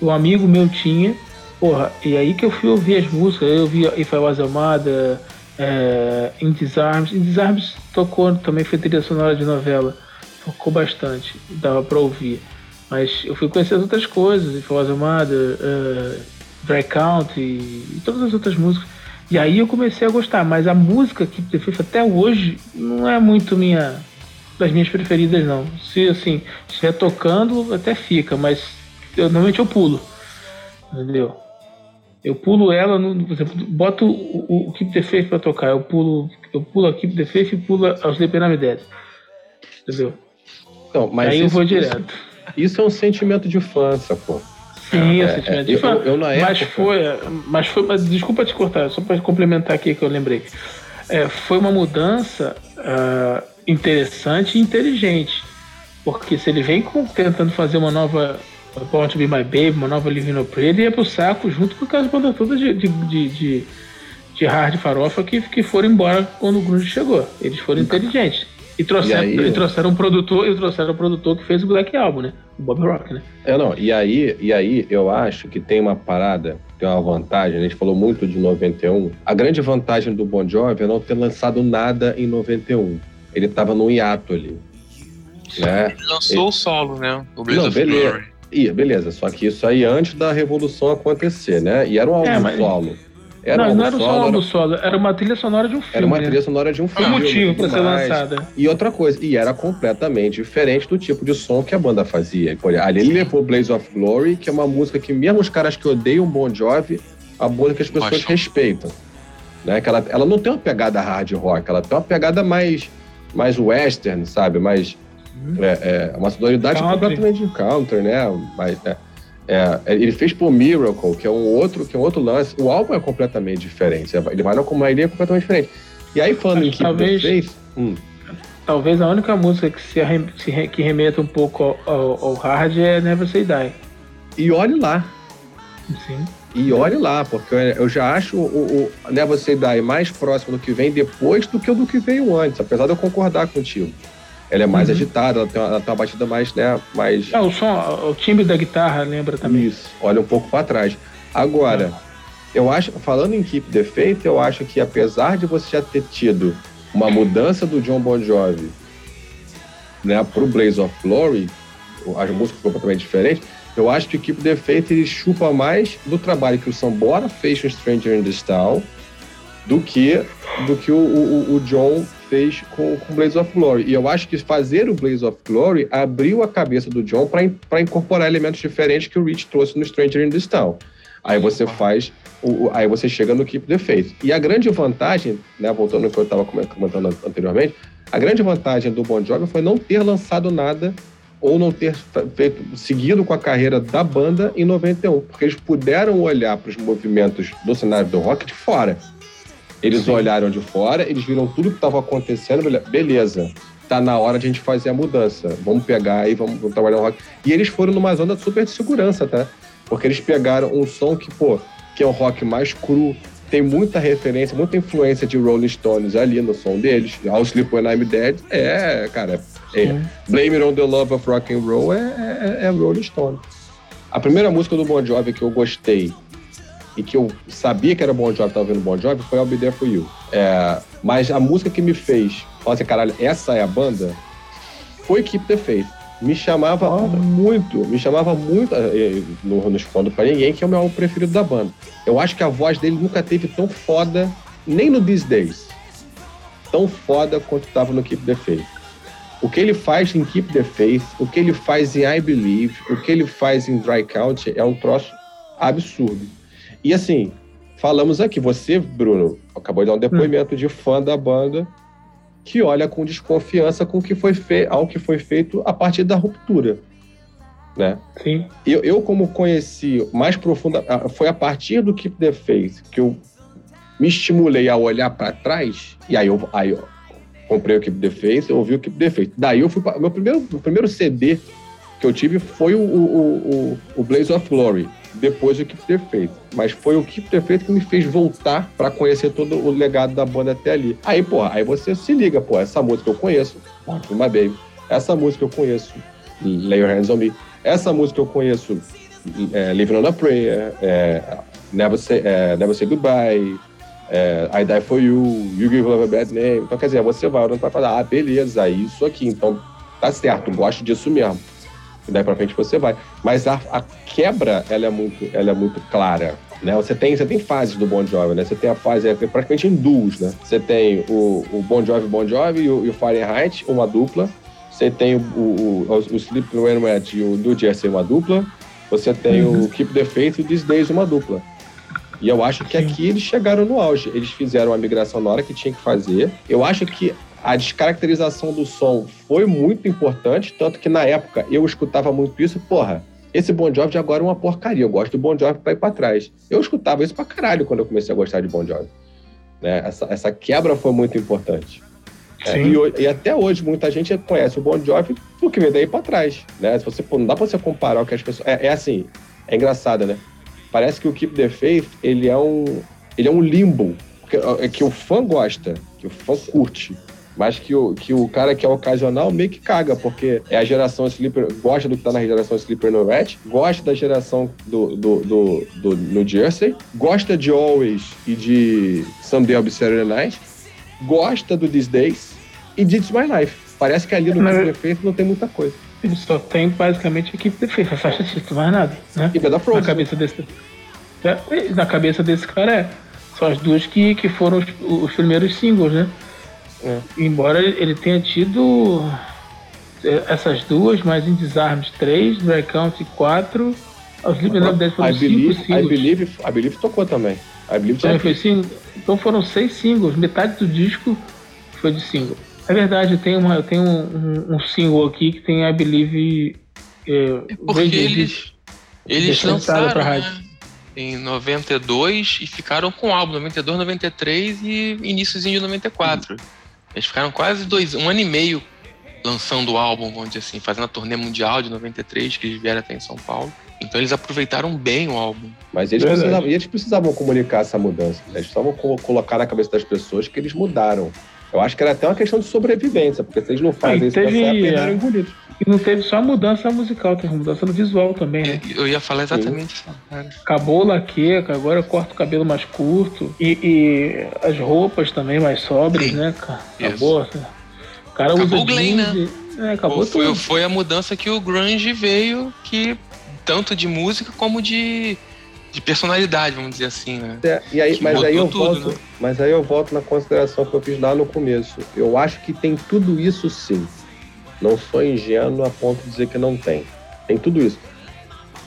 Um amigo meu tinha, porra, e aí que eu fui ouvir as músicas, eu ouvi If I Was a Mother, é, In Disarms. In Disarms tocou também, foi trilha sonora de novela, tocou bastante, dava pra ouvir. Mas eu fui conhecer as outras coisas, If I Was a Mother, uh, Dry Count e, e todas as outras músicas. E aí eu comecei a gostar, mas a música que eu até hoje não é muito minha das minhas preferidas, não. Se assim, estiver tocando, até fica, mas eu, normalmente eu pulo. Entendeu? Eu pulo ela, no, por exemplo, boto o, o Keep the Faith pra tocar. Eu pulo, eu pulo a Keep the Faith e pulo aos Sleeping Dead. Entendeu? Então, mas Aí isso, eu vou direto. Isso, é um sentimento de fã, sacou? Sim, é, é sentimento é, de fã. Eu, eu, na época... mas, foi, mas foi. Mas desculpa te cortar, só para complementar aqui que eu lembrei. É, foi uma mudança. Uh, interessante e inteligente. Porque se ele vem com, tentando fazer uma nova Born to Be My Baby, uma nova Living No Prayer, ele ia pro saco junto com aquelas bandas todas de, de, de, de, de hard farofa que, que foram embora quando o Grunge chegou. Eles foram inteligentes. E trouxeram, e, aí, e trouxeram um produtor, e trouxeram um produtor que fez o Black Album, né? O Bob Rock, né? É, não, e aí, e aí eu acho que tem uma parada, tem uma vantagem, a gente falou muito de 91. A grande vantagem do Bon Jovi é não ter lançado nada em 91 ele estava no hiato ali. Né? Ele lançou ele... o solo, né? O Blaze Não, of beleza. Glory. Ia, beleza, só que isso aí antes da revolução acontecer, né? E era um álbum é, mas... solo. Era não, um não era solo, só um álbum solo, era uma trilha sonora de um filme. Era uma né? trilha sonora de um filme. Foi um motivo para ser lançada. E outra coisa, e era completamente diferente do tipo de som que a banda fazia. Ali ele levou Blaze of Glory, que é uma música que mesmo os caras que odeiam Bon Jovi, a música que as pessoas Poxa. respeitam. Né? Que ela, ela não tem uma pegada hard rock, ela tem uma pegada mais mais western, sabe? Mais. Uhum. É, é, uma sonoridade completamente de counter, né? Mas, é, é, ele fez por Miracle, que é um outro, que é um outro lance. O álbum é completamente diferente. Ele vai numa linha completamente diferente. E aí, falando em Keep talvez, Faith... Hum. Talvez a única música que, se, se que remeta um pouco ao, ao, ao, hard é Never Say Die. E olhe lá. Sim. E olhe lá, porque eu já acho o, o Never Say Die mais próximo do que vem depois do que o do que veio antes, apesar de eu concordar contigo. Ela é mais uhum. agitada, ela tem, uma, ela tem uma batida mais, né, mais... É, o som, o timbre da guitarra lembra também. Isso, olha um pouco para trás. Agora, eu acho, falando em Keep the Faith, eu acho que apesar de você já ter tido uma mudança do John Bon Jovi né, pro Blaze of Glory, as músicas completamente diferentes, eu acho que o Keep the Faith ele chupa mais do trabalho que o Sambora fez com Stranger in the Style do que, do que o, o, o John fez com, Blaze of Glory. E eu acho que fazer o Blaze of Glory abriu a cabeça do John para incorporar elementos diferentes que o Rich trouxe no Stranger in the Style. Aí você faz, o, aí você chega no Keep the Faith. E a grande vantagem, né, voltando ao que eu estava comentando anteriormente, a grande vantagem do Bon Jovi foi não ter lançado nada ou não ter feito, seguido com a carreira da banda em 91, porque eles puderam olhar para os movimentos do cenário do rock de fora. Eles Sim. olharam de fora, eles viram tudo que estava acontecendo, beleza, tá na hora de a gente fazer a mudança. Vamos pegar e vamos, vamos trabalhar no rock. E eles foram numa zona super de segurança, tá? Porque eles pegaram um som que, pô, que é um rock mais cru, tem muita referência, muita influência de Rolling Stones ali no som deles. All Sleep When I'm Dead é, cara, é, Blame It On The Love of Rock and Roll é, é, é Rolling Stones. A primeira música do Bon Jovi que eu gostei e que eu sabia que era Bon Jovi, tava vendo Bon Jovi, foi I'll Be There For You. É, mas a música que me fez falar assim, caralho, essa é a banda, foi Keep The Faith. Me chamava muito, me chamava muito, eh, não, não escondo pra ninguém, que é o meu álbum preferido da banda. Eu acho que a voz dele nunca teve tão foda, nem no These Days, tão foda quanto estava no Keep The Faith. O que ele faz em Keep the Faith, o que ele faz em I Believe, o que ele faz em Dry Country é um troço absurdo. E assim, falamos aqui, você, Bruno, acabou de dar um depoimento hum. de fã da banda que olha com desconfiança com o que foi feito, ao que foi feito a partir da ruptura. Né? Sim. Eu, eu, como conheci mais profunda, foi a partir do Keep the Faith que eu me estimulei a olhar para trás, e aí eu, aí eu comprei o Keep the Faith, eu ouvi o Keep the Faith. Daí eu fui para meu primeiro, meu primeiro CD que eu tive foi o, o, o, o Blaze of Glory, depois o Keep Faith. Mas foi o Keep Faith que me fez voltar para conhecer todo o legado da banda até ali. Aí, pô, aí você se liga, pô, essa música eu conheço, My Baby. Essa música eu conheço, Lay Your Hands on Me. Essa música eu conheço, é, Living on a Prayer, é, Never, Say, é, Never Say Goodbye, é, I Die For You, You Give Love a Bad Name. Então, quer dizer, você vai olhando para falar, ah, beleza, isso aqui, então tá certo, gosto disso mesmo. E daí para frente você vai. Mas a, a, quebra, ela é muito, ela é muito clara. Né? Você, tem, você tem fases do Bon Jovi, né? Você tem a fase é, praticamente em duos, né? Você tem o, o Bon Jovi, Bon Jovi e o, e o Fahrenheit, uma dupla. Você tem o, o, o, o e o Do Jesse, uma dupla. Você tem uhum. o Keep the Faith e o These Days, uma dupla. E eu acho que aqui eles chegaram no auge. Eles fizeram a migração na hora que tinha que fazer. Eu acho que a descaracterização do som foi muito importante, tanto que na época eu escutava muito isso, porra, esse Bon Jovi de agora é uma porcaria, eu gosto do Bon Jovi pra ir pra trás. Eu escutava isso pra caralho quando eu comecei a gostar de Bon Jovi. Né? Essa, essa quebra foi muito importante. É, e, e, até hoje muita gente conhece o Bon Jovi porque veio daí pra trás, né? Se você, não dá pra você comparar o que as pessoas... É, é assim, é engraçado, né? Parece que o Keep the Faith, ele é um, ele é um limbo, que, é que o fã gosta, que o fã curte, mas que o, que o cara que é ocasional meio que caga, porque é a geração Sleeper, gosta do que tá na geração Sleeper no Red, gosta da geração do, do, do, do New Jersey, gosta de Always e de Someday I'll Be Saturday Night, gosta do These Days e de It's My Life. Parece que ali no Keep Defeito não tem muita coisa. Ele só tem basicamente a equipe defesa, a faixa título, mais nada. Né? E da Frozen. Na cabeça desse, é, na cabeça desse cara é. São as duas que, que foram os, os primeiros singles, né? É. Embora ele tenha tido é, essas duas, mas em Disarms 3, Dry Count 4, os Living 10 foram 5 singles. I Believe, I Believe tocou também. I Believe também foi single. Então foram seis singles, metade do disco foi de single. É verdade, eu tenho, uma, eu tenho um, um, single aqui que tem I Believe. É, é porque eles, eles lançaram. Pra rádio. Né? em 92 e ficaram com o álbum 92, 93 e iníciozinho de 94. Eles ficaram quase dois, um ano e meio lançando o álbum, vamos dizer assim, fazendo a turnê mundial de 93, que eles vieram até em São Paulo. Então eles aproveitaram bem o álbum. Mas eles, precisavam, eles precisavam comunicar essa mudança. Né? Eles precisavam colocar na cabeça das pessoas que eles mudaram. Eu acho que era até uma questão de sobrevivência, porque se eles não fazem isso teve, nessa época, eram engolidos. E não teve só mudança musical, teve mudança no visual também, né? Eu ia falar exatamente isso. Acabou o laqueca, agora eu corto o cabelo mais curto. E, e as roupas também mais sóbrias, né, cara? Acabou. Isso. O cara acabou usa o Glenn, jeans, né? É, acabou foi, tudo. foi a mudança que o grunge veio, que tanto de música como de de personalidade, vamos dizer assim, né? É, e aí, mas aí eu tudo, volto, né? mas aí eu volto na consideração que eu fiz lá no começo. Eu acho que tem tudo isso sim. Não sou ingênuo a ponto de dizer que não tem. Tem tudo isso.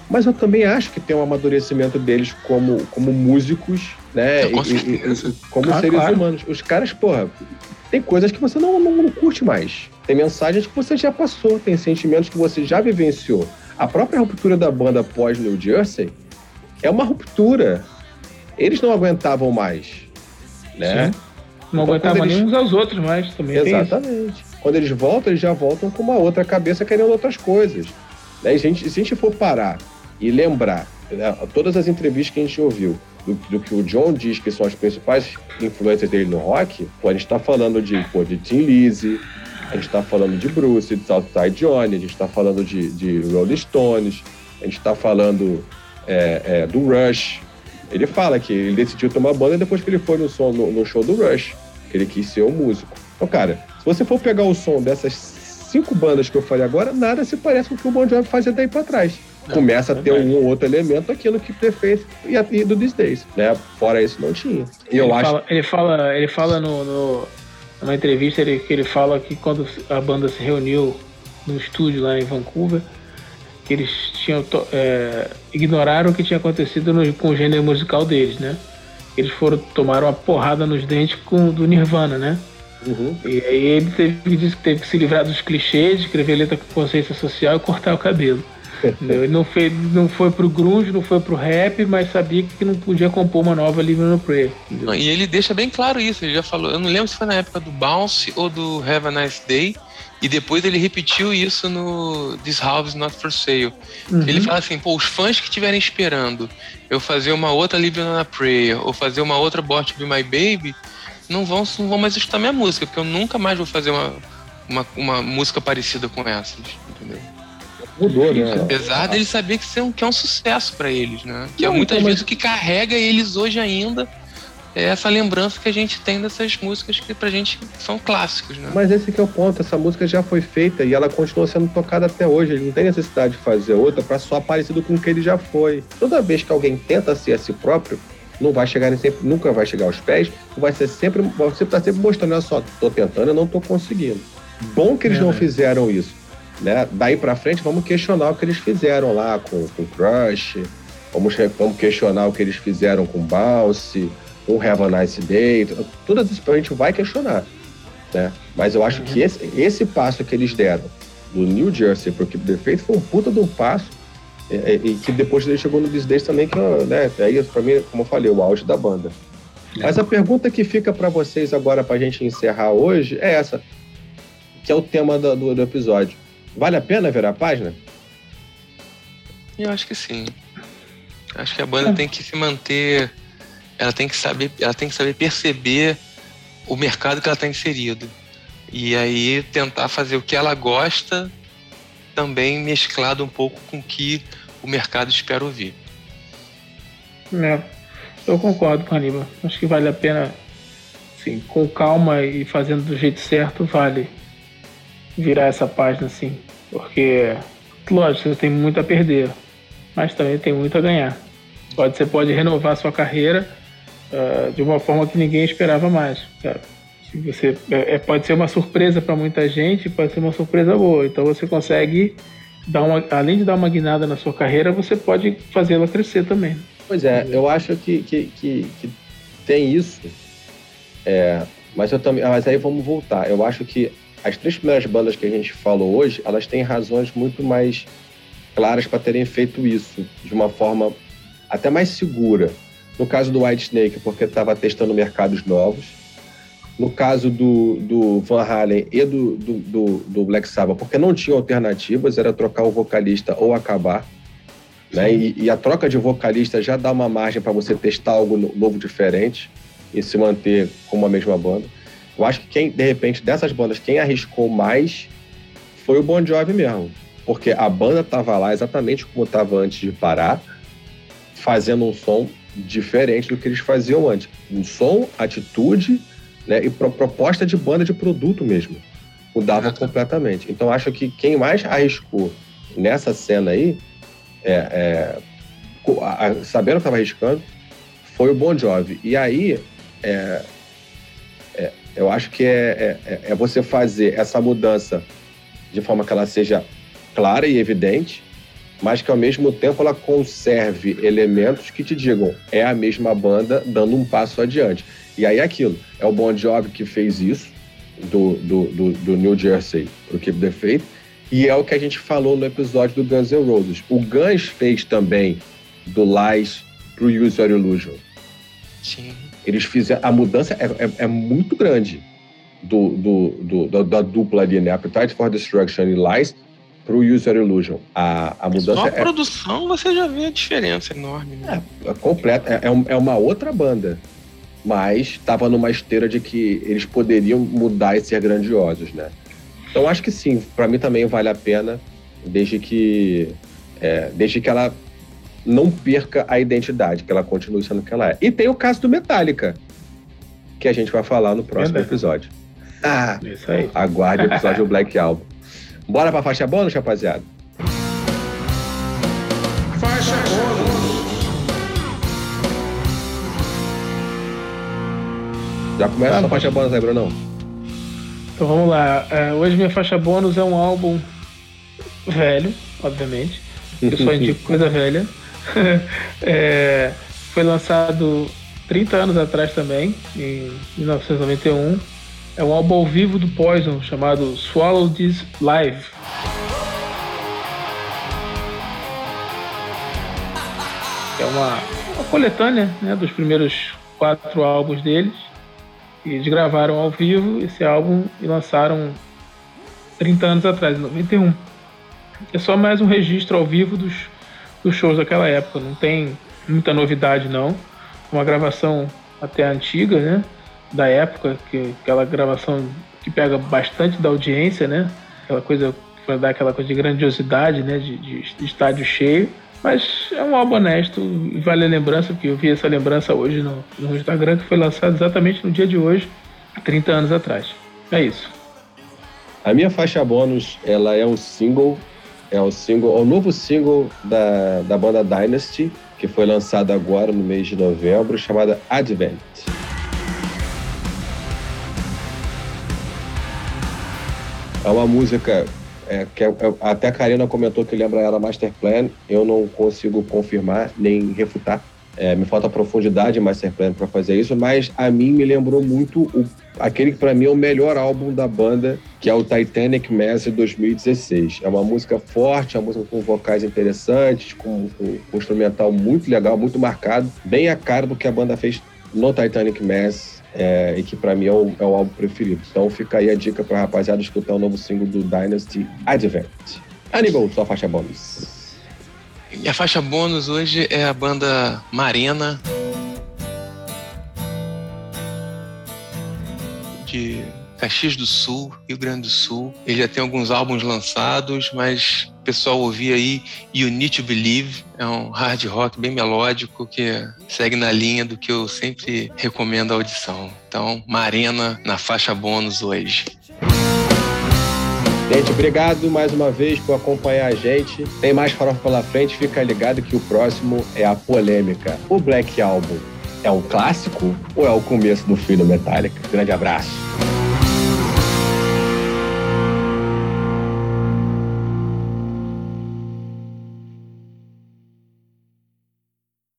Mas eu também acho que tem um amadurecimento deles como, como músicos, né? Não, com e, e, como ah, seres claro. humanos. Os caras, porra, tem coisas que você não, não, não curte mais. Tem mensagens que você já passou, tem sentimentos que você já vivenciou. A própria ruptura da banda pós New Jersey é uma ruptura. Eles não aguentavam mais, né? Sim. Não então, aguentavam eles... nem uns aos outros mais também. Exatamente. Quando eles voltam, eles já voltam com uma outra cabeça querendo outras coisas. Né? E se, a gente, se a gente for parar e lembrar né, todas as entrevistas que a gente ouviu do, do, que o John diz que são as principais influências dele no rock, pô, a gente está falando de, pô, de Tim Lizzy, a gente está falando de Bruce, de Southside Johnny, a gente está falando de, de Rolling Stones, a gente está falando é, é, do Rush. Ele fala que ele decidiu tomar banda depois que ele foi no, som, no, no show do Rush, que ele quis ser um músico. Então, cara, se você for pegar o som dessas cinco bandas que eu falei agora, nada se parece com o que o Bon Jovi fazia daí para trás. Começa a ter um ou outro elemento, aquilo que ele fez e, e do These Days, né? Fora isso, não tinha. E eu ele acho... Fala, ele fala, ele fala no, no, numa entrevista ele, que ele fala que quando a banda se reuniu no estúdio lá em Vancouver, que eles tinham é, ignoraram o que tinha acontecido no, com o gênero musical deles, né? Eles foram tomaram uma porrada nos dentes com do Nirvana, né? Uhum. E aí ele teve, disse que teve que se livrar dos clichês, escrever letra com consciência social e cortar o cabelo. ele não, fez, não foi pro grunge, não foi pro rap, mas sabia que não podia compor uma nova Living no Prayer. E ele deixa bem claro isso, ele já falou, eu não lembro se foi na época do Bounce ou do Have a Nice Day, e depois ele repetiu isso no This House is Not For Sale. Uhum. Ele fala assim, pô, os fãs que estiverem esperando eu fazer uma outra Living on a Prayer ou fazer uma outra Born to Be My Baby, não vão, não vão mais escutar minha música, porque eu nunca mais vou fazer uma, uma, uma música parecida com essas, entendeu? Mudou, né? Apesar dele saber que, é um, que é um sucesso para eles, né? Que é não, é muitas então, vezes o que carrega eles hoje ainda é essa lembrança que a gente tem dessas músicas que pra gente são clássicos, né? Mas esse que é o ponto, essa música já foi feita e ela continua sendo tocada até hoje. Ele não tem necessidade de fazer outra para só parecido com o que ele já foi. Toda vez que alguém tenta ser a si próprio, não vai chegar em sempre, nunca vai chegar aos pés, vai ser sempre, você tá sempre mostrando, olha só, tô tentando, eu não tô conseguindo. Bom que eles é, não fizeram isso, né? Daí para frente, vamos questionar o que eles fizeram lá com, com Crush, vamos, vamos questionar o que eles fizeram com Bounce, um Have a Nice Day, todas isso a gente vai questionar, né? Mas eu acho que esse, esse passo que eles deram do New Jersey para o Keep the Faith foi um puta de um passo e, e que depois ele chegou no Disney também, que né, aí para mim, como eu falei, o auge da banda. É. Mas a pergunta que fica para vocês agora para a gente encerrar hoje é essa, que é o tema do, do, do episódio. Vale a pena virar a página? Eu acho que sim. Acho que a banda é. tem que se manter ela tem que saber, ela tem que saber perceber o mercado que ela está inserido. E aí tentar fazer o que ela gosta também mesclado um pouco com o que o mercado espera ouvir. É, eu concordo com a Aníbal. Acho que vale a pena, assim, com calma e fazendo do jeito certo, vale virar essa página, assim. Porque, lógico, você tem muito a perder, mas também tem muito a ganhar. Pode, você pode renovar sua carreira uh, de uma forma que ninguém esperava mais. Sabe? Você, é, é, pode ser uma surpresa para muita gente, pode ser uma surpresa boa. Então você consegue dar uma, além de dar uma guinada na sua carreira, você pode fazê-la crescer também. Pois é, eu acho que, que, que, que tem isso. É, mas eu também, mas aí vamos voltar. Eu acho que as três primeiras bandas que a gente falou hoje, elas têm razões muito mais claras para terem feito isso de uma forma até mais segura. No caso do White Snake, porque estava testando mercados novos. No caso do, do Van Halen e do, do, do, do Black Sabbath, porque não tinha alternativas, era trocar o vocalista ou acabar. Né? E, e, a troca de vocalista já dá uma margem para você testar algo novo diferente e se manter com a mesma banda. Eu acho que quem, de repente, dessas bandas, quem arriscou mais foi o Bon Jovi mesmo. Porque a banda estava lá exatamente como estava antes de parar, fazendo um som diferente do que eles faziam antes. Um som, atitude né, e pro, proposta de banda de produto mesmo. Mudava completamente. Então acho que quem mais arriscou nessa cena aí, é, é, a, sabendo que estava arriscando, foi o Bon Jovi. E aí, é, é eu acho que é, é, é você fazer essa mudança de forma que ela seja clara e evidente, mas que ao mesmo tempo ela conserve elementos que te digam é a mesma banda dando um passo adiante. E aí é aquilo, é o Bon Jovi que fez isso, do, do, do, do New Jersey para o Keep the Faith, e é o que a gente falou no episódio do Guns N' Roses. O Guns fez também do Lies para o Use Your Illusion. Sim. Eles fizeram. A mudança é, é, é muito grande do, do, do, da, da, dupla ali, né? Appetite for Destruction e Lies para o User Illusion. A, a mudança Só a é... produção você já vê a diferença enorme. Né? É, é completa. É, é, é uma outra banda. Mas estava numa esteira de que eles poderiam mudar e ser grandiosos, né? Então acho que sim, para mim também vale a pena, desde que, é, desde que ela não perca a identidade, que ela continue sendo o que ela é. E tem o caso do Metallica, que a gente vai falar no próximo episódio. Ah, Isso aí. Aguarde o episódio do Black Album. Bora pra faixa bônus, rapaziada? Faixa bônus. Já começa a faixa bônus aí, Brunão. Então vamos lá. Uh, hoje minha faixa bônus é um álbum velho, obviamente. Eu só indico coisa velha. é, foi lançado 30 anos atrás também, em 1991 é um álbum ao vivo do Poison chamado Swallow This Live. É uma, uma coletânea né, dos primeiros quatro álbuns deles. Eles gravaram ao vivo esse álbum e lançaram 30 anos atrás, em 91. É só mais um registro ao vivo dos, dos shows daquela época. Não tem muita novidade, não. Uma gravação até antiga, né? Da época, que aquela gravação que pega bastante da audiência, né? Aquela coisa para dar aquela coisa de grandiosidade, né? De, de, estádio cheio. Mas é um álbum honesto e vale a lembrança, porque eu vi essa lembrança hoje no, no Instagram, que foi lançado exatamente no dia de hoje, 30 anos atrás. É isso. A minha faixa bônus, ela é um single, é o single, é o novo single da, da banda Dynasty, que foi lançado agora no mês de novembro, chamada Advent. É uma música é, que é, é, até a Karina comentou que lembra ela Master Plan. Eu não consigo confirmar nem refutar. É, me falta profundidade em Master Plan para fazer isso, mas a mim me lembrou muito o, aquele que para mim é o melhor álbum da banda, que é o Titanic Mass de 2016. É uma música forte, é uma música com vocais interessantes, com, com, com um instrumental muito legal, muito marcado, bem a cara do que a banda fez no Titanic Mass é, e que para mim é o, é o, álbum preferido. Então fica aí a dica pra rapaziada escutar o novo single do Dynasty Advent. Aníbal, sua faixa bônus. Minha faixa bônus hoje é a banda Marena. Caxias do Sul, Rio Grande do Sul. Ele já tem alguns álbuns lançados, mas o pessoal ouvia aí You Need to Believe. É um hard rock bem melódico que segue na linha do que eu sempre recomendo a audição. Então, Marena na faixa bônus hoje. Gente, obrigado mais uma vez por acompanhar a gente. Tem mais farofa pela frente, fica ligado que o próximo é a polêmica. O Black Album é um clássico ou é o começo do fim do Metallica? Grande abraço.